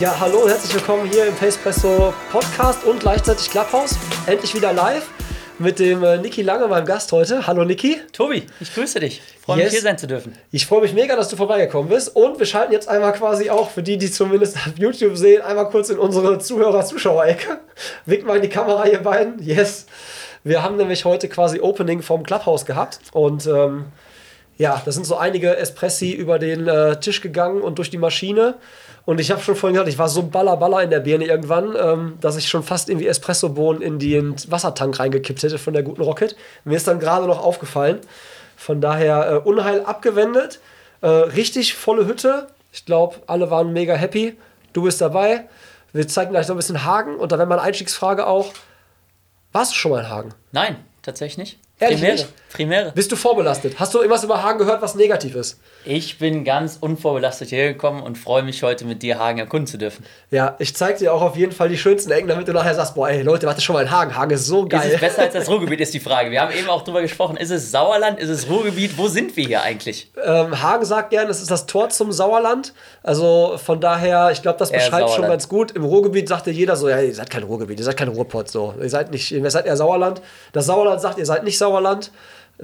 Ja, hallo und herzlich willkommen hier im Facepresso Podcast und gleichzeitig Clubhouse. Endlich wieder live mit dem äh, Niki Lange, meinem Gast heute. Hallo Niki. Tobi, ich grüße dich. Freue Yes. mich hier sein zu dürfen. Ich freue mich mega, dass du vorbeigekommen bist. Und wir schalten jetzt einmal quasi auch, für die, die zumindest auf YouTube sehen, einmal kurz in unsere Zuhörer-Zuschauer-Ecke. Winkt mal in die Kamera, ihr beiden. Yes. Wir haben nämlich heute quasi Opening vom Clubhouse gehabt. Und ähm, ja, da sind so einige Espressi über den äh, Tisch gegangen und durch die Maschine. Und ich habe schon vorhin gesagt, ich war so baller baller in der Birne irgendwann, ähm, dass ich schon fast irgendwie Espressobohnen in den Wassertank reingekippt hätte von der guten Rocket. Mir ist dann gerade noch aufgefallen. Von daher äh, Unheil abgewendet. Äh, richtig volle Hütte. Ich glaube, alle waren mega happy. Du bist dabei. Wir zeigen gleich noch ein bisschen Hagen. Und dann wäre meine Einstiegsfrage auch: Warst du schon mal in Hagen? Nein, tatsächlich nicht. Ehrlich nicht? Primäre. Bist du vorbelastet? Hast du irgendwas über Hagen gehört, was negativ ist? Ich bin ganz unvorbelastet hierher gekommen und freue mich heute mit dir Hagen erkunden zu dürfen. Ja, ich zeig dir auch auf jeden Fall die schönsten Ecken, damit du nachher sagst, boah, ey Leute, warte schon mal in Hagen. Hagen ist so Ist geil. es besser als das Ruhrgebiet, ist die Frage. Wir haben eben auch drüber gesprochen. Ist es Sauerland? Ist es Ruhrgebiet? Wo sind wir hier eigentlich? Ähm, Hagen sagt gern, es ist das Tor zum Sauerland. Also von daher, ich glaube, das Eher beschreibt schon ganz gut. Im Ruhrgebiet sagte jeder so, ja, ihr seid kein Ruhrgebiet, ihr seid kein Ruhrpott. So. Ihr seid nicht, ihr seid eher Sauerland. Das Sauerland sagt, ihr seid nicht Sauerland.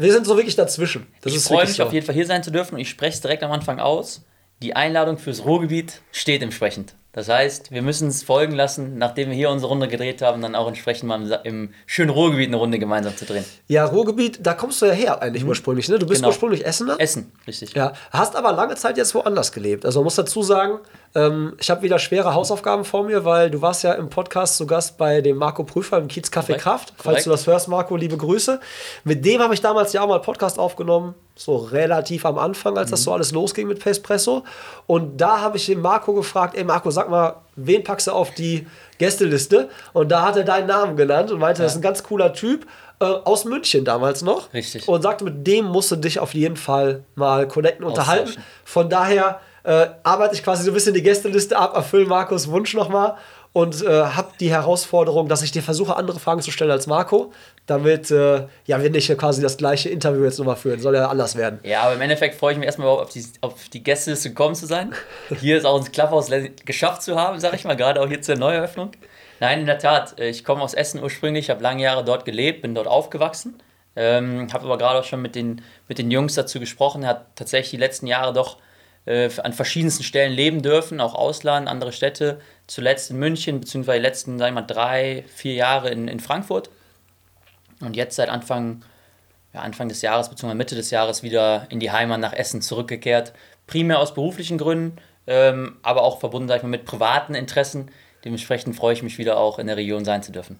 Wir sind so wirklich dazwischen. Das ich freue mich so. auf jeden Fall hier sein zu dürfen und ich spreche es direkt am Anfang aus. Die Einladung fürs Ruhrgebiet steht entsprechend. Das heißt, wir müssen es folgen lassen, nachdem wir hier unsere Runde gedreht haben, dann auch entsprechend mal im, im schönen Ruhrgebiet eine Runde gemeinsam zu drehen. Ja, Ruhrgebiet, da kommst du ja her eigentlich ursprünglich. Ne? Du bist Genau. ursprünglich Essener. Essen, richtig. Ja, hast aber lange Zeit jetzt woanders gelebt. Also man muss dazu sagen, ähm, ich habe wieder schwere Hausaufgaben vor mir, weil du warst ja im Podcast zu Gast bei dem Marco Prüfer im Kiez Café Korrekt, Kraft. Falls korrekt. du das hörst, Marco, liebe Grüße. Mit dem habe ich damals ja auch mal einen Podcast aufgenommen, so relativ am Anfang, als Mhm. das so alles losging mit Facepresso. Und da habe ich den Marco gefragt, ey Marco, sag mal, wen packst du auf die Gästeliste? Und da hat er deinen Namen genannt und meinte, das ist ein ganz cooler Typ. Äh, aus München damals noch. Richtig. Und sagte, mit dem musst du dich auf jeden Fall mal connecten, unterhalten. Von daher äh, arbeite ich quasi so ein bisschen die Gästeliste ab, erfülle Markus Wunsch nochmal und äh, habe die Herausforderung, dass ich dir versuche, andere Fragen zu stellen als Marco, damit äh, ja, wir nicht quasi das gleiche Interview jetzt nochmal führen. Soll ja anders werden. Ja, aber im Endeffekt freue ich mich erstmal auf die, auf die Gästeliste gekommen zu sein. Hier ist auch Clubhaus le- geschafft zu haben, sag ich mal, gerade auch hier zur Neueröffnung. Nein, in der Tat, äh, ich komme aus Essen ursprünglich, habe lange Jahre dort gelebt, bin dort aufgewachsen. Ähm, habe aber gerade auch schon mit den, mit den Jungs dazu gesprochen, hat tatsächlich die letzten Jahre doch äh, an verschiedensten Stellen leben dürfen, auch Ausland, andere Städte. Zuletzt in München, beziehungsweise die letzten, sag ich mal, drei, vier Jahre in, in Frankfurt. Und jetzt seit Anfang, ja, Anfang des Jahres bzw. Mitte des Jahres wieder in die Heimat nach Essen zurückgekehrt. Primär aus beruflichen Gründen, ähm, aber auch verbunden sag ich mal, mit privaten Interessen. Dementsprechend freue ich mich wieder auch in der Region sein zu dürfen.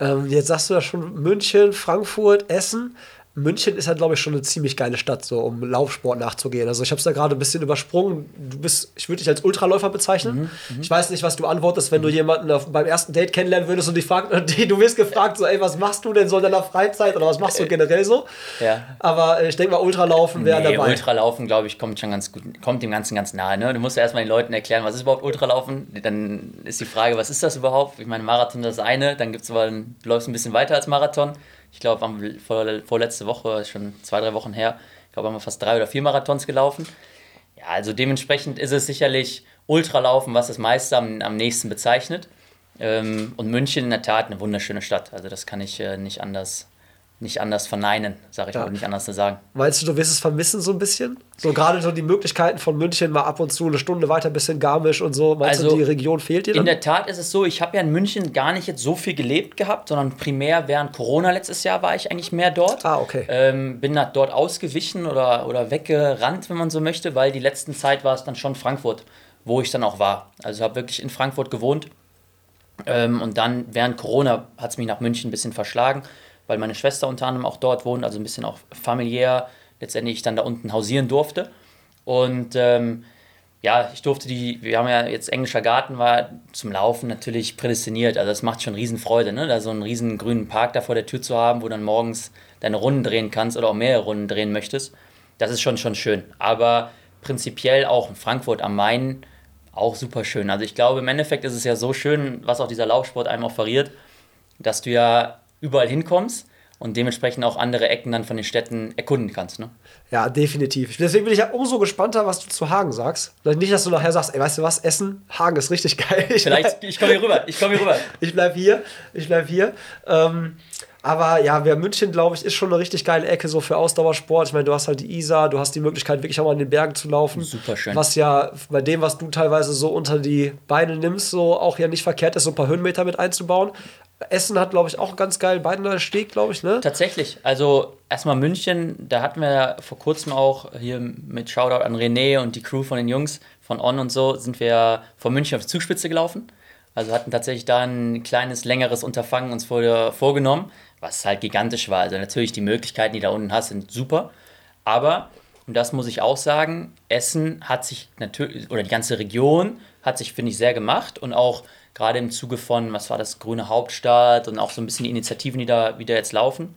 Ähm, jetzt sagst du ja schon München, Frankfurt, Essen. München ist ja, glaube ich, schon eine ziemlich geile Stadt, so um Laufsport nachzugehen. Also ich habe es da gerade ein bisschen übersprungen. Du bist, ich würde dich als Ultraläufer bezeichnen. Ich weiß nicht, was du antwortest, wenn du jemanden auf, beim ersten Date kennenlernen würdest und dich fragt, du wirst gefragt, so, ey, was machst du denn so in deiner Freizeit oder was machst du generell so? Ja. Aber äh, ich denke mal, Ultralaufen wäre Nee, dabei. Ultralaufen, glaube ich, kommt schon ganz gut, kommt dem Ganzen ganz nahe. Ne? Du musst ja erstmal den Leuten erklären, was ist überhaupt Ultralaufen. Dann ist die Frage, was ist das überhaupt? Ich meine, Marathon das eine, dann gibt's aber, du läufst ein bisschen weiter als Marathon. Ich glaube, am vor, vorletzte Woche, schon zwei, drei Wochen her, ich glaube, haben wir fast drei oder vier Marathons gelaufen. Ja, also dementsprechend ist es sicherlich Ultralaufen, was das meiste am, am nächsten bezeichnet. Ähm, und München in der Tat eine wunderschöne Stadt. Also das kann ich äh, nicht anders, nicht anders verneinen, sage ich Ja. mal, nicht anders zu sagen. Meinst du, du wirst es vermissen so ein bisschen? So gerade so die Möglichkeiten von München mal ab und zu eine Stunde weiter bis in Garmisch und so. Meinst Also, du, die Region fehlt dir In dann? der Tat ist es so, ich habe ja in München gar nicht jetzt so viel gelebt gehabt, sondern primär während Corona letztes Jahr war ich eigentlich mehr dort. Ah, okay. Ähm, bin da dort ausgewichen oder, oder weggerannt, wenn man so möchte, weil die letzten Zeit war es dann schon Frankfurt, wo ich dann auch war. Also habe wirklich in Frankfurt gewohnt. Ähm, und dann während Corona hat es mich nach München ein bisschen verschlagen, weil meine Schwester unter anderem auch dort wohnt, also ein bisschen auch familiär letztendlich ich dann da unten hausieren durfte. Und ähm, ja, ich durfte die, wir haben ja jetzt englischer Garten, war zum Laufen natürlich prädestiniert. Also das macht schon Riesenfreude, ne? Da so einen riesen grünen Park da vor der Tür zu haben, wo du dann morgens deine Runden drehen kannst oder auch mehrere Runden drehen möchtest. Das ist schon, schon schön. Aber prinzipiell auch in Frankfurt am Main auch super schön. Also ich glaube, im Endeffekt ist es ja so schön, was auch dieser Laufsport einem offeriert, dass du ja überall hinkommst und dementsprechend auch andere Ecken dann von den Städten erkunden kannst. Ne? Ja, definitiv. Deswegen bin ich ja umso gespannter, was du zu Hagen sagst. Nicht, dass du nachher sagst, ey, weißt du was, Essen, Hagen ist richtig geil. Ich Vielleicht, bleib, ich komme hier rüber, ich komme hier rüber. ich bleib hier, ich bleib hier. Ähm, aber ja, wer München, glaube ich, ist schon eine richtig geile Ecke so für Ausdauersport. Ich meine, du hast halt die Isar, du hast die Möglichkeit, wirklich auch mal in den Bergen zu laufen. Super schön. Was ja bei dem, was du teilweise so unter die Beine nimmst, so auch ja nicht verkehrt ist, so ein paar Höhenmeter mit einzubauen. Essen hat, glaube ich, auch ganz geil Beidener Steg, glaube ich, ne? Tatsächlich. Also erstmal München, da hatten wir ja vor kurzem auch hier mit Shoutout an René und die Crew von den Jungs von On und so, sind wir von München auf die Zugspitze gelaufen. Also hatten tatsächlich da ein kleines, längeres Unterfangen uns vor, vorgenommen, was halt gigantisch war. Also natürlich die Möglichkeiten, die da unten hast, sind super. Aber, und das muss ich auch sagen, Essen hat sich natürlich, oder die ganze Region hat sich, finde ich, sehr gemacht und auch gerade im Zuge von, was war das, Grüne Hauptstadt und auch so ein bisschen die Initiativen, die da wieder jetzt laufen.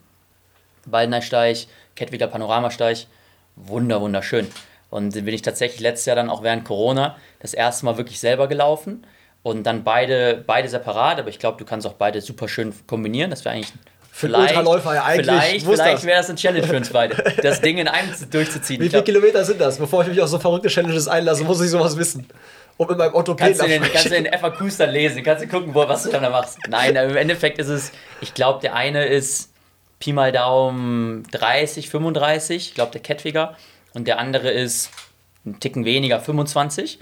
Waldnersteig, Kettwiger Panoramasteig, wunder, wunderschön. Und den bin ich tatsächlich letztes Jahr dann auch während Corona das erste Mal wirklich selber gelaufen. Und dann beide, beide separat, aber ich glaube, du kannst auch beide super schön kombinieren. Das wäre eigentlich Für einen Ultraläufer ja eigentlich. Vielleicht, vielleicht wäre das eine Challenge für uns beide, das Ding in einem durchzuziehen. Wie viele glaub, Kilometer sind das? Bevor ich mich auf so verrückte Challenges einlasse, muss ich sowas wissen. Und mit meinem Orthopäden kannst du den, kannst du den FAQs dann lesen, kannst du gucken, wo, was du dann da machst. Nein, im Endeffekt ist es, ich glaube, der eine ist Pi mal Daumen 30, 35, ich glaube, der Kettwiger. Und der andere ist ein Ticken weniger, 25.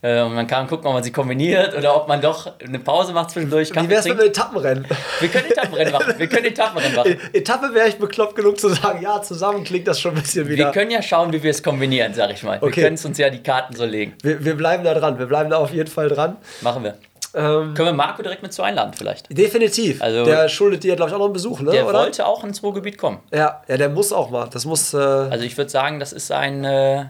Äh, Und man kann gucken, ob man sie kombiniert oder ob man doch eine Pause macht zwischendurch. Wie Kaffee wär's mit einem Etappenrennen? Wir können Etappenrennen machen. Wir können Etappenrennen machen. Etappe wäre ich bekloppt genug zu sagen, ja, zusammen klingt das schon ein bisschen wieder. Wir können ja schauen, wie wir es kombinieren, sag ich mal. Okay. Wir können es uns ja die Karten so legen. Wir, wir bleiben da dran, wir bleiben da auf jeden Fall dran. Machen wir. Ähm, Können wir Marco direkt mit zu einladen vielleicht? definitiv. Also- der schuldet dir, glaube ich, auch noch einen Besuch, ne? Der oder? wollte auch ins Ruhrgebiet kommen. Ja, ja, der muss auch mal. Das muss äh, Also ich würde sagen, das ist ein, äh,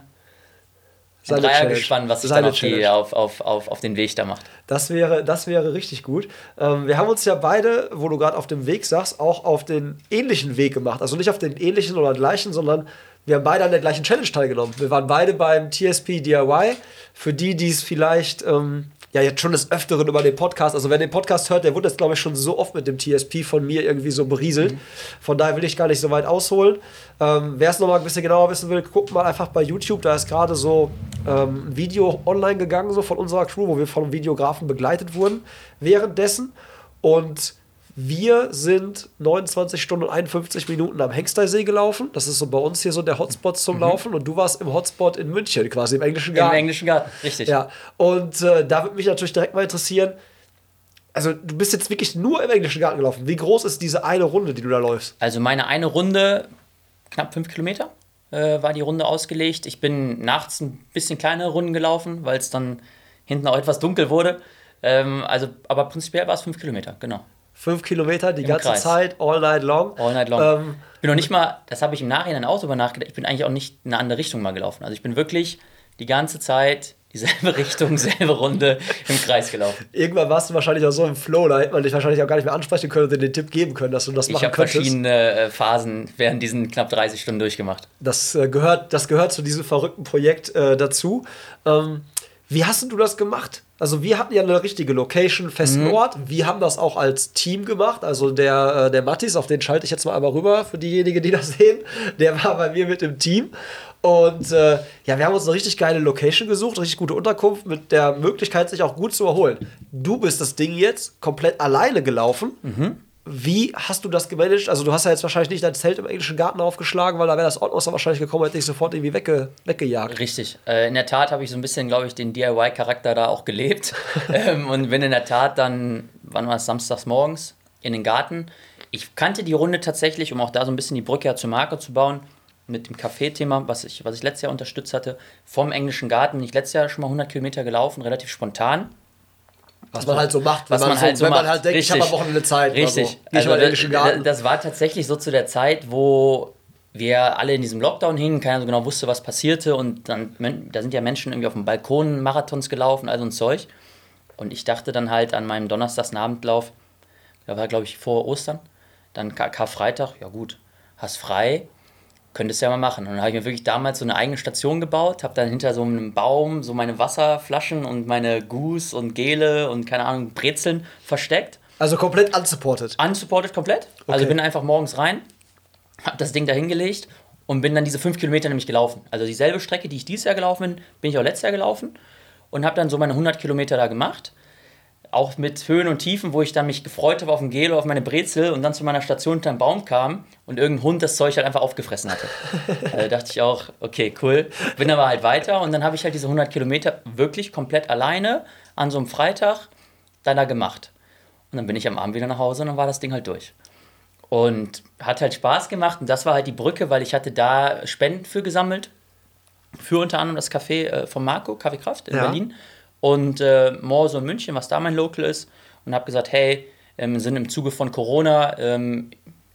ein seine Dreiergespann, was sich dann auf, die, Challenge. auf, auf, auf, auf den Weg da macht. Das wäre, das wäre richtig gut. Ähm, wir haben uns ja beide, wo du gerade auf dem Weg sagst, auch auf den ähnlichen Weg gemacht. Also nicht auf den ähnlichen oder gleichen, sondern wir haben beide an der gleichen Challenge teilgenommen. Wir waren beide beim TSP DIY. Für die, die es vielleicht ähm, ja jetzt schon des Öfteren über den Podcast, also wer den Podcast hört, der wurde jetzt, glaube ich, schon so oft mit dem TSP von mir irgendwie so berieselt. Von daher will ich gar nicht so weit ausholen. Ähm, wer es nochmal ein bisschen genauer wissen will, guckt mal einfach bei YouTube. Da ist gerade so ähm, ein Video online gegangen, so von unserer Crew, wo wir vom Videografen begleitet wurden währenddessen. Und wir sind 29 Stunden und 51 Minuten am Hengsteysee gelaufen. Das ist so bei uns hier so der Hotspot zum Laufen. Und du warst im Hotspot in München, quasi im englischen Garten. Im englischen Garten, richtig. Ja, und äh, da würde mich natürlich direkt mal interessieren, also du bist jetzt wirklich nur im englischen Garten gelaufen. Wie groß ist diese eine Runde, die du da läufst? Also meine eine Runde, knapp fünf Kilometer, äh, war die Runde ausgelegt. Ich bin nachts ein bisschen kleinere Runden gelaufen, weil es dann hinten auch etwas dunkel wurde. Ähm, also, aber prinzipiell war es fünf Kilometer, genau. Fünf Kilometer die Im ganze Kreis. Zeit, all night long. All night long. Ähm, ich bin noch nicht mal, das habe ich im Nachhinein auch drüber nachgedacht, ich bin eigentlich auch nicht in eine andere Richtung mal gelaufen. Also ich bin wirklich die ganze Zeit dieselbe Richtung, selbe Runde im Kreis gelaufen. irgendwann warst du wahrscheinlich auch so im Flow, da hätte man dich wahrscheinlich auch gar nicht mehr ansprechen können und dir den Tipp geben können, dass du das Ich machen habe könntest. verschiedene äh, Phasen während diesen knapp 30 Stunden durchgemacht. Das, äh, gehört, das gehört zu diesem verrückten Projekt äh, dazu. Ähm, wie hast du das gemacht? Also wir hatten ja eine richtige Location, Mhm. festen Ort. Wir haben das auch als Team gemacht. Also der, äh, der Mattis, auf den schalte ich jetzt mal einmal rüber für diejenigen, die das sehen. Der war bei mir mit im Team. Und äh, ja, wir haben uns eine richtig geile Location gesucht, richtig gute Unterkunft mit der Möglichkeit, sich auch gut zu erholen. Du bist das Ding jetzt komplett alleine gelaufen. Wie hast du das gemanagt? Also, du hast ja jetzt wahrscheinlich nicht dein Zelt im englischen Garten aufgeschlagen, weil da wäre das Ordnungsser wahrscheinlich gekommen, hätte dich sofort irgendwie wegge weggejagt. Richtig. Äh, in der Tat habe ich so ein bisschen, glaube ich, den DIY-Charakter da auch gelebt. ähm, und bin in der Tat dann, wann war es, samstags morgens in den Garten. Ich kannte die Runde tatsächlich, um auch da so ein bisschen die Brücke ja zur Marke zu bauen, mit dem Café-Thema, was ich, was ich letztes Jahr unterstützt hatte. Vom englischen Garten bin ich letztes Jahr schon mal 100 Kilometer gelaufen, relativ spontan. Was man halt so macht, Was wenn man, man halt so wenn man macht. halt denkt, ich habe am Richtig. Wochenende Zeit. Richtig. So. Also, in den englischen das, das war tatsächlich so zu der Zeit, wo wir alle in diesem Lockdown hingen, keiner so genau wusste, was passierte und dann, da sind ja Menschen irgendwie auf dem Balkon Marathons gelaufen, all so ein Zeug. Und ich dachte dann halt an meinem Donnerstagsabendlauf, da war glaube ich vor Ostern, dann Kar- Karfreitag, ja gut, hast frei, könntest ja mal machen. Und dann habe ich mir wirklich damals so eine eigene Station gebaut, habe dann hinter so einem Baum so meine Wasserflaschen und meine Goose und Gele und keine Ahnung, Brezeln versteckt. Also komplett unsupported. Unsupported komplett. Also bin einfach morgens rein, habe das Ding da hingelegt und bin dann diese fünf Kilometer nämlich gelaufen. Also dieselbe Strecke, die ich dieses Jahr gelaufen bin, bin ich auch letztes Jahr gelaufen und habe dann so meine 100 Kilometer da gemacht. Auch mit Höhen und Tiefen, wo ich dann mich gefreut habe auf ein Gel, auf meine Brezel und dann zu meiner Station hinter einem Baum kam und irgendein Hund das Zeug halt einfach aufgefressen hatte. Da dachte ich auch, okay, cool. Bin aber halt weiter und dann habe ich halt diese 100 Kilometer wirklich komplett alleine an so einem Freitag dann da gemacht. Und dann bin ich am Abend wieder nach Hause und dann war das Ding halt durch. Und hat halt Spaß gemacht und das war halt die Brücke, weil ich hatte da Spenden für gesammelt. Für unter anderem das Café äh, von Marco, Kaffee Kraft in Ja. Berlin. Und äh, Morse in München, was da mein Local ist. Und habe gesagt, hey, ähm, sind im Zuge von Corona, ähm,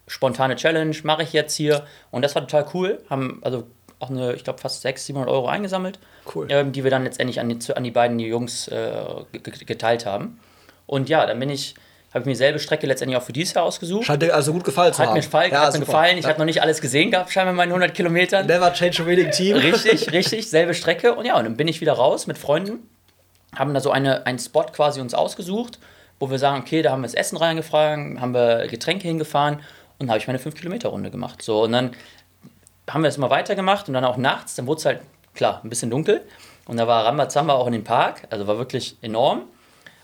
spontane Challenge, mache ich jetzt hier. Und das war total cool. Haben also auch eine, ich glaube, fast 600, 700 Euro eingesammelt. Cool. Ähm, die wir dann letztendlich an die, an die beiden Jungs äh, ge- ge- geteilt haben. Und ja, dann bin ich, habe ich mir dieselbe Strecke letztendlich auch für dieses Jahr ausgesucht. Scheint dir also gut gefallen zu Hat haben. mir, gefallen, Ja, hat mir gefallen. Ich Ja. habe noch nicht alles gesehen gehabt, scheinbar in meinen 100 Kilometern. Never change a winning team. Richtig, richtig, selbe Strecke. Und ja, und dann bin ich wieder raus mit Freunden, haben da so eine, einen Spot quasi uns ausgesucht, wo wir sagen, okay, da haben wir das Essen reingefragt, haben wir Getränke hingefahren und habe ich meine 5-Kilometer-Runde gemacht. So, und dann haben wir das immer weitergemacht und dann auch nachts, dann wurde es halt, klar, ein bisschen dunkel. Und da war Rambazamba auch in dem Park, also war wirklich enorm.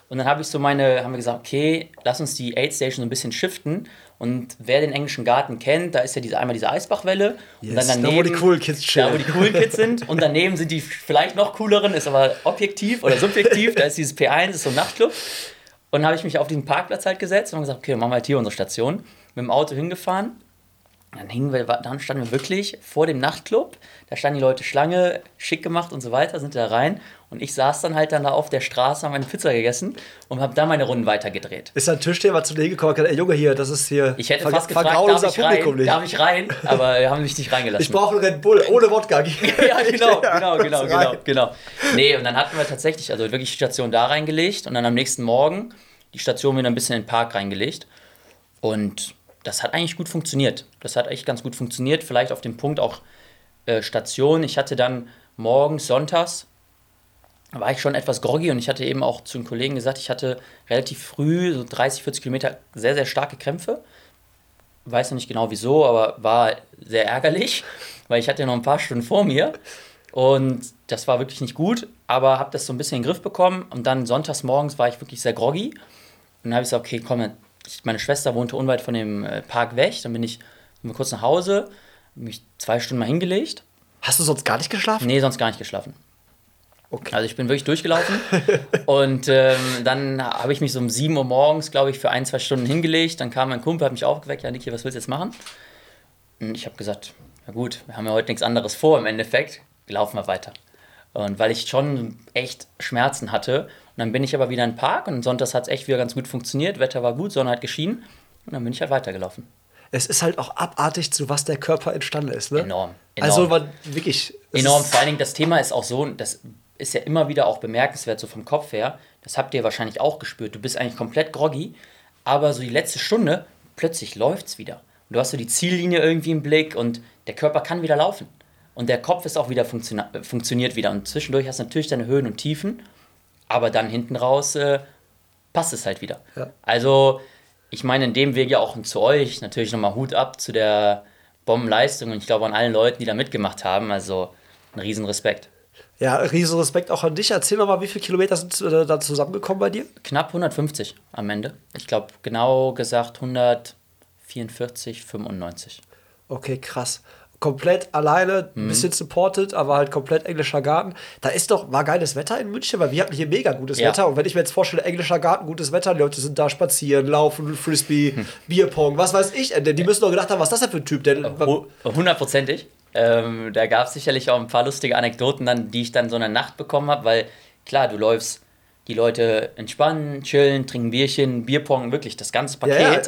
Und dann habe ich so meine, haben wir gesagt, okay, lass uns die Aid Station so ein bisschen shiften. Und wer den englischen Garten kennt, da ist ja diese, einmal diese Eisbachwelle. und Yes, dann da, wo daneben, die coolen Kids chillen. da, wo die coolen Kids sind. Und daneben sind die vielleicht noch cooleren, ist aber objektiv oder subjektiv. Da ist dieses P1, ist so ein Nachtclub. Und habe ich mich auf diesen Parkplatz halt gesetzt und gesagt, okay, dann machen wir halt hier unsere Station. Mit dem Auto hingefahren. Dann, hingen wir, dann standen wir wirklich vor dem Nachtclub. Da standen die Leute Schlange, schick gemacht und so weiter, sind da rein. Und ich saß dann halt dann da auf der Straße, habe meine Pizza gegessen und habe da meine Runden weitergedreht. Ist da ein Türsteher zu dir gekommen gesagt, ey Junge, hier, das ist hier. Ich hätte fast gefragt, darf ich, rein, nicht. darf ich rein? Aber wir haben mich nicht reingelassen. Ich brauche einen Red Bull ohne Wodka. ja, genau, genau, genau, genau, genau. Nee, und dann hatten wir tatsächlich also wirklich die Station da reingelegt und dann am nächsten Morgen die Station wieder ein bisschen in den Park reingelegt. Und das hat eigentlich gut funktioniert. Das hat echt ganz gut funktioniert. Vielleicht auf dem Punkt auch äh, Station. Ich hatte dann morgens, sonntags, war ich schon etwas groggy und ich hatte eben auch zu den Kollegen gesagt, ich hatte relativ früh, so 30, 40 Kilometer, sehr, sehr starke Krämpfe. Weiß noch nicht genau wieso, aber war sehr ärgerlich, weil ich hatte noch ein paar Stunden vor mir und das war wirklich nicht gut, aber habe das so ein bisschen in den Griff bekommen und dann sonntags morgens war ich wirklich sehr groggy und dann habe ich gesagt, okay, komm, ich, meine Schwester wohnte unweit von dem äh, Park weg, dann bin ich bin kurz nach Hause, mich zwei Stunden mal hingelegt. Hast du sonst gar nicht geschlafen? Nee, sonst gar nicht geschlafen. Okay. Also ich bin wirklich durchgelaufen und ähm, dann habe ich mich so um 7 Uhr morgens, glaube ich, für ein, zwei Stunden hingelegt. Dann kam mein Kumpel, hat mich aufgeweckt, ja Niki, was willst du jetzt machen? Und ich habe gesagt, ja gut, wir haben ja heute nichts anderes vor im Endeffekt, laufen wir weiter. Und weil ich schon echt Schmerzen hatte. Und dann bin ich aber wieder in den Park und sonntags hat es echt wieder ganz gut funktioniert. Wetter war gut, Sonne hat geschienen. Und dann bin ich halt weitergelaufen. Es ist halt auch abartig, zu was der Körper entstanden ist. Ne? Enorm, enorm. Also man wirklich. es Enorm. Vor allen Dingen, das Thema ist auch so, das ist ja immer wieder auch bemerkenswert, so vom Kopf her. Das habt ihr wahrscheinlich auch gespürt. Du bist eigentlich komplett groggy, aber so die letzte Stunde, plötzlich läuft's wieder. Und du hast so die Ziellinie irgendwie im Blick und der Körper kann wieder laufen. Und der Kopf ist auch wieder äh, funktioniert wieder. Und zwischendurch hast du natürlich deine Höhen und Tiefen, aber dann hinten raus äh, passt es halt wieder. Ja. Also, ich meine, in dem Weg ja auch zu euch natürlich nochmal Hut ab zu der Bombenleistung und ich glaube an allen Leuten, die da mitgemacht haben. Also, ein riesen Respekt. Ja, riesen Respekt auch an dich. Erzähl doch mal, wie viele Kilometer sind äh, da zusammengekommen bei dir? Knapp 150 am Ende. Ich glaube, genau gesagt 144, 95. Okay, krass. Komplett alleine, ein Mhm. bisschen supported, aber halt komplett englischer Garten. Da ist doch, war geiles Wetter in München, weil wir hatten hier mega gutes Ja. Wetter. Und wenn ich mir jetzt vorstelle, englischer Garten, gutes Wetter, die Leute sind da spazieren, laufen, Frisbee, Hm. Bierpong, was weiß ich. Die müssen doch gedacht haben, was ist das denn für ein Typ? Der, Hu- Hundertprozentig. Ähm, da gab es sicherlich auch ein paar lustige Anekdoten, dann, die ich dann so in der Nacht bekommen habe, weil klar, du läufst die Leute entspannen, chillen, trinken Bierchen, Bierpong, wirklich das ganze Paket. Ja, ja,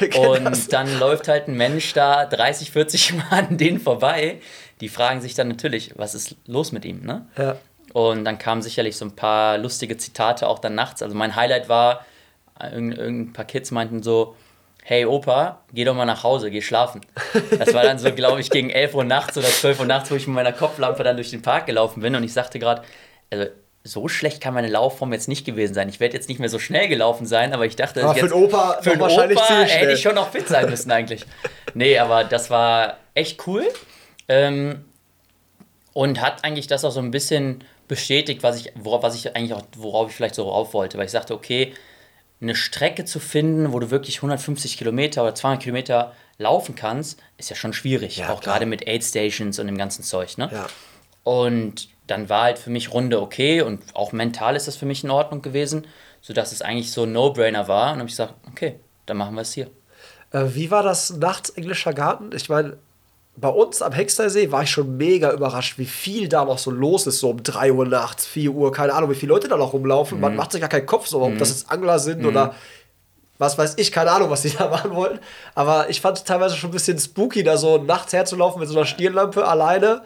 ich und das. dann läuft halt ein Mensch da 30, 40 Mal an denen vorbei. Die fragen sich dann natürlich, was ist los mit ihm, ne? Ja. Und dann kamen sicherlich so ein paar lustige Zitate auch dann nachts. Also mein Highlight war, irgend, irgend ein paar Kids meinten so, hey Opa, geh doch mal nach Hause, geh schlafen. Das war dann so, glaube ich, gegen 11 Uhr nachts oder 12 Uhr nachts, wo ich mit meiner Kopflampe dann durch den Park gelaufen bin und ich sagte gerade, also so schlecht kann meine Laufform jetzt nicht gewesen sein. Ich werde jetzt nicht mehr so schnell gelaufen sein, aber ich dachte, Aber für jetzt, den Opa für den wahrscheinlich Opa hätte ich schon noch fit sein müssen eigentlich. Nee, aber das war echt cool. Ähm, und hat eigentlich das auch so ein bisschen bestätigt, was ich, worauf, was ich eigentlich auch, worauf ich vielleicht so rauf wollte, weil ich sagte, okay, eine Strecke zu finden, wo du wirklich 150 Kilometer oder 200 Kilometer laufen kannst, ist ja schon schwierig, Ja, auch klar. gerade mit Aid Stations und dem ganzen Zeug, ne? Ja. Und dann war halt für mich Runde okay und auch mental ist das für mich in Ordnung gewesen, sodass es eigentlich so ein No-Brainer war. Und dann habe ich gesagt, okay, dann machen wir es hier. Äh, wie war das nachts englischer Garten? Ich meine, bei uns am Hextersee war ich schon mega überrascht, wie viel da noch so los ist, so um 3 Uhr nachts, 4 Uhr, keine Ahnung, wie viele Leute da noch rumlaufen. Man macht sich gar keinen Kopf so, ob das jetzt Angler sind oder was weiß ich, keine Ahnung, was die da machen wollten. Aber ich fand es teilweise schon ein bisschen spooky, da so nachts herzulaufen mit so einer Stirnlampe alleine.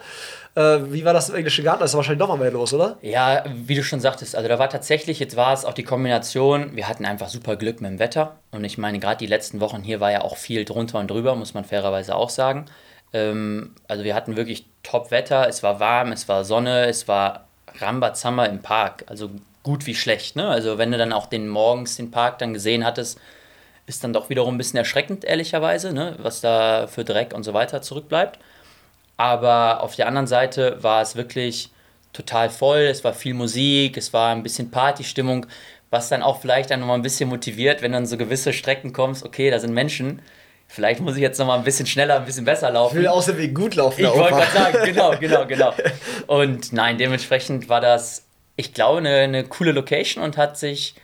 Äh, wie war das im englischen Garten? Da ist wahrscheinlich noch mal mehr los, oder? Ja, wie du schon sagtest, also da war tatsächlich, jetzt war es auch die Kombination, wir hatten einfach super Glück mit dem Wetter. Und ich meine, gerade die letzten Wochen hier war ja auch viel drunter und drüber, muss man fairerweise auch sagen. Ähm, also wir hatten wirklich Top-Wetter, es war warm, es war Sonne, es war Rambazamba im Park. Also gut wie schlecht, ne? Also wenn du dann auch den morgens den Park dann gesehen hattest, ist dann doch wiederum ein bisschen erschreckend, ehrlicherweise, ne? was da für Dreck und so weiter zurückbleibt. Aber auf der anderen Seite war es wirklich total voll, es war viel Musik, es war ein bisschen Partystimmung, was dann auch vielleicht dann nochmal ein bisschen motiviert, wenn du an so gewisse Strecken kommst, okay, da sind Menschen, vielleicht muss ich jetzt nochmal ein bisschen schneller, ein bisschen besser laufen. Ich will außer wie gut laufen. Ich wollte gerade sagen, genau, genau, genau. Und nein, dementsprechend war das, ich glaube, eine, eine coole Location und hat sich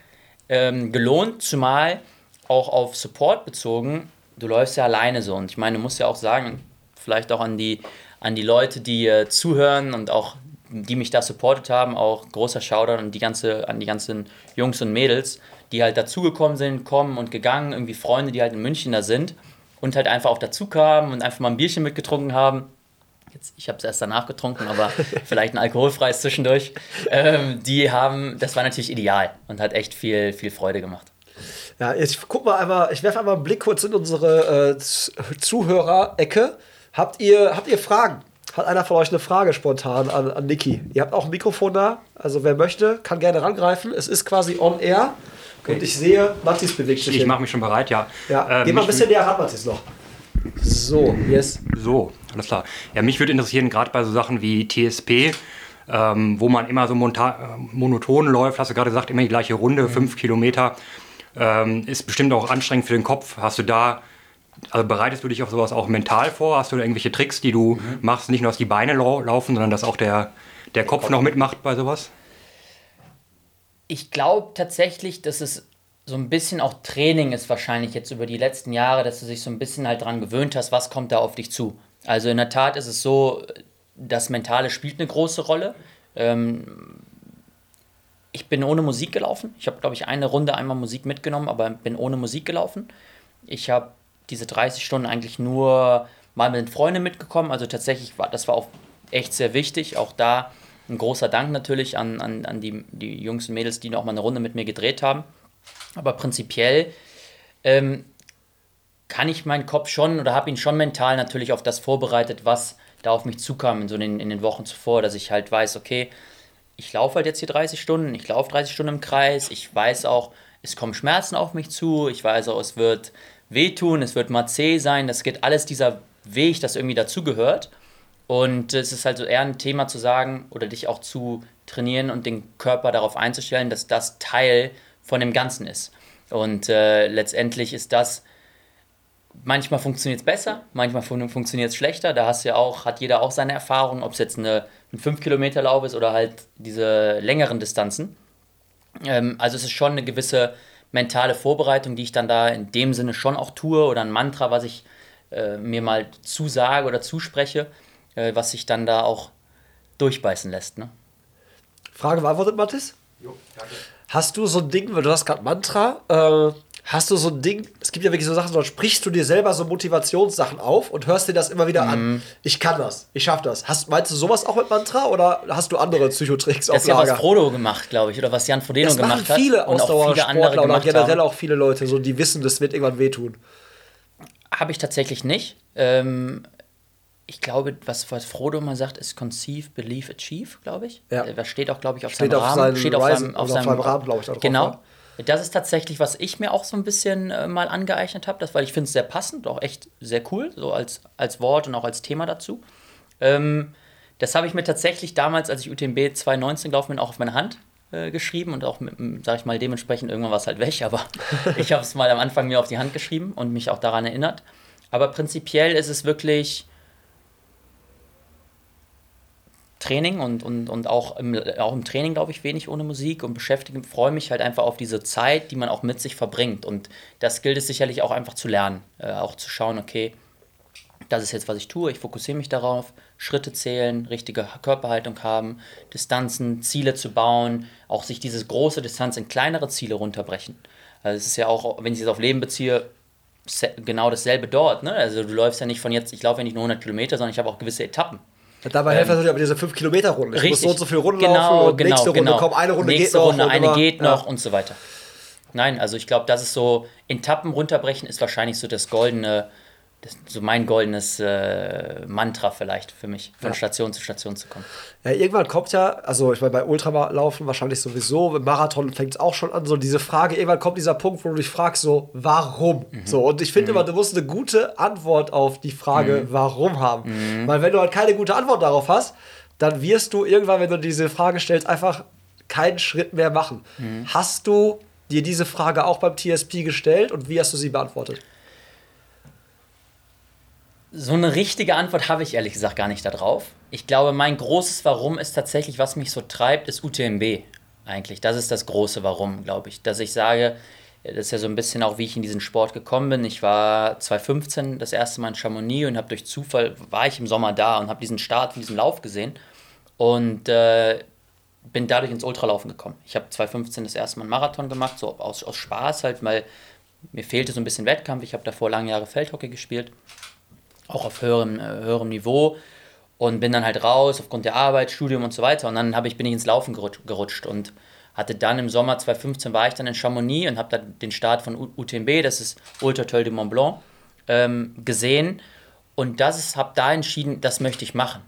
ähm, gelohnt, zumal auch auf Support bezogen. Du läufst ja alleine so und ich meine, du musst ja auch sagen, vielleicht auch an die, an die Leute, die äh, zuhören und auch die mich da supportet haben, auch großer Shoutout an die ganze, an die ganzen Jungs und Mädels, die halt dazugekommen sind, kommen und gegangen, irgendwie Freunde, die halt in München da sind und halt einfach auch dazu kamen und einfach mal ein Bierchen mitgetrunken haben. Jetzt, ich habe es erst danach getrunken, aber vielleicht ein alkoholfreies zwischendurch. Ähm, die haben, das war natürlich ideal und hat echt viel, viel Freude gemacht. Ja, jetzt guck mal einmal, ich werfe einmal einen Blick kurz in unsere äh, Zuhörer-Ecke. Habt ihr, habt ihr Fragen? Hat einer von euch eine Frage spontan an, an Niki? Ihr habt auch ein Mikrofon da, also wer möchte, kann gerne rangreifen. Es ist quasi on air. Und ich sehe, Mathis bewegt sich. Ich hin. mache mich schon bereit, ja. Ja, Ähm, geh mal ein bisschen näher ran, Mathis, noch. So, yes. So, alles klar. Ja, mich würde interessieren, gerade bei so Sachen wie TSP, ähm, wo man immer so monta- äh, monoton läuft, hast du gerade gesagt, immer die gleiche Runde, fünf Kilometer, ähm, ist bestimmt auch anstrengend für den Kopf. Hast du da, also bereitest du dich auf sowas auch mental vor? Hast du irgendwelche Tricks, die du machst, nicht nur, dass die Beine lau laufen, sondern dass auch der, der Kopf noch mitmacht bei sowas? Ich glaube tatsächlich, dass es so ein bisschen auch Training ist wahrscheinlich jetzt über die letzten Jahre, dass du dich so ein bisschen halt dran gewöhnt hast, was kommt da auf dich zu. Also in der Tat ist es so, das Mentale spielt eine große Rolle. Ähm, ich bin ohne Musik gelaufen. Ich habe, glaube ich, eine Runde einmal Musik mitgenommen, aber bin ohne Musik gelaufen. Ich habe diese 30 Stunden eigentlich nur mal mit Freunden mitgekommen. Also tatsächlich war das war auch echt sehr wichtig. Auch da ein großer Dank natürlich an, an, an die, die Jungs und Mädels, die noch mal eine Runde mit mir gedreht haben. Aber prinzipiell ähm, kann ich meinen Kopf schon oder habe ihn schon mental natürlich auf das vorbereitet, was da auf mich zukam in, so den, in den Wochen zuvor, dass ich halt weiß, okay, ich laufe halt jetzt hier 30 Stunden, ich laufe 30 Stunden im Kreis, ich weiß auch, es kommen Schmerzen auf mich zu, ich weiß auch, es wird wehtun, es wird mal zäh sein, das geht alles dieser Weg, das irgendwie dazugehört. Und es ist halt so eher ein Thema zu sagen oder dich auch zu trainieren und den Körper darauf einzustellen, dass das Teil von dem Ganzen ist. Und äh, letztendlich ist das, manchmal funktioniert es besser, manchmal fun funktioniert es schlechter. Da hast ja auch, hat jeder auch seine Erfahrungen, ob es jetzt eine, ein 5-Kilometer-Lauf ist oder halt diese längeren Distanzen. Ähm, also es ist schon eine gewisse mentale Vorbereitung, die ich dann da in dem Sinne schon auch tue oder ein Mantra, was ich äh, mir mal zusage oder zuspreche, äh, was sich dann da auch durchbeißen lässt. Ne? Frage beantwortet, Mathis? Jo, danke. Hast du so ein Ding, weil du hast gerade Mantra, äh, hast du so ein Ding, es gibt ja wirklich so Sachen, so sprichst du dir selber so Motivationssachen auf und hörst dir das immer wieder Mhm. an. Ich kann das, ich schaff das. Hast, meinst du sowas auch mit Mantra oder hast du andere Psychotricks Das auf ist ja was Lager? Frodo gemacht, glaube ich, oder was Jan Frodeno das gemacht hat. viele und auch viele andere Ausdauersportler oder generell haben. auch viele Leute, so, die wissen, das wird irgendwann wehtun. Habe ich tatsächlich nicht. Ähm, ich glaube, was, was Frodo mal sagt, ist Conceive, Believe, Achieve, glaube ich. Ja. Das steht auch, glaube ich, auf Steht seinem auf Rahmen. seinem steht auf seinem, auf oder auf seinem seinem Rahmen, glaube ich, da drauf, Genau. Das ist tatsächlich, was ich mir auch so ein bisschen äh, mal angeeignet habe, weil ich finde es sehr passend, auch echt sehr cool, so als, als Wort und auch als Thema dazu. Ähm, das habe ich mir tatsächlich damals, als ich UTMB 2019 gelaufen bin, auch auf meine Hand äh, geschrieben und auch, mit, dem, sag ich mal, dementsprechend irgendwann war es halt weg, aber ich habe es mal am Anfang mir auf die Hand geschrieben und mich auch daran erinnert. Aber prinzipiell ist es wirklich Training und, und, und auch, im, auch im Training, glaube ich, wenig ohne Musik und beschäftige, freue mich halt einfach auf diese Zeit, die man auch mit sich verbringt. Und das gilt es sicherlich auch einfach zu lernen. Äh, auch zu schauen, okay, das ist jetzt, was ich tue, ich fokussiere mich darauf, Schritte zählen, richtige Körperhaltung haben, Distanzen, Ziele zu bauen, auch sich diese große Distanz in kleinere Ziele runterbrechen. Also es ist ja auch, wenn ich es auf Leben beziehe, genau dasselbe dort. Ne? Also du läufst ja nicht von jetzt, ich laufe ja nicht nur 100 Kilometer, sondern ich habe auch gewisse Etappen. Dabei helfen natürlich aber diese 5-Kilometer-Runden. Ich muss so und so viele Runden genau, laufen und genau, nächste Runde, genau. komm, eine Runde nächste geht noch. Runde, und eine immer- geht ja. noch und so weiter. Nein, also ich glaube, das ist so, Etappen runterbrechen ist wahrscheinlich so das goldene, das, so mein goldenes äh, Mantra vielleicht für mich, von Ja. Station zu Station zu kommen. Ja, irgendwann kommt ja, also ich meine, bei Ultralaufen wahrscheinlich sowieso, im Marathon fängt es auch schon an, so diese Frage, irgendwann kommt dieser Punkt, wo du dich fragst, so, warum? So, und ich finde immer, du musst eine gute Antwort auf die Frage, warum haben. Weil wenn du halt keine gute Antwort darauf hast, dann wirst du irgendwann, wenn du diese Frage stellst, einfach keinen Schritt mehr machen. Hast du dir diese Frage auch beim TSP gestellt und wie hast du sie beantwortet? So eine richtige Antwort habe ich ehrlich gesagt gar nicht darauf. Ich glaube, mein großes Warum ist tatsächlich, was mich so treibt, ist UTMB eigentlich. Das ist das große Warum, glaube ich. Dass ich sage, das ist ja so ein bisschen auch, wie ich in diesen Sport gekommen bin. Ich war 2015 das erste Mal in Chamonix und habe durch Zufall, war ich im Sommer da und habe diesen Start von diesem Lauf gesehen und äh, bin dadurch ins Ultralaufen gekommen. Ich habe 2015 das erste Mal einen Marathon gemacht, so aus, aus Spaß halt, weil mir fehlte so ein bisschen Wettkampf. Ich habe davor lange Jahre Feldhockey gespielt auch auf höherem, äh, höherem Niveau und bin dann halt raus aufgrund der Arbeit, Studium und so weiter. Und dann ich, bin ich ins Laufen gerutscht, und hatte dann im Sommer 2015 war ich dann in Chamonix und habe dann den Start von UTMB, das ist Ultra Trail du Mont Blanc, ähm, gesehen. Und das ist, habe da entschieden, das möchte ich machen.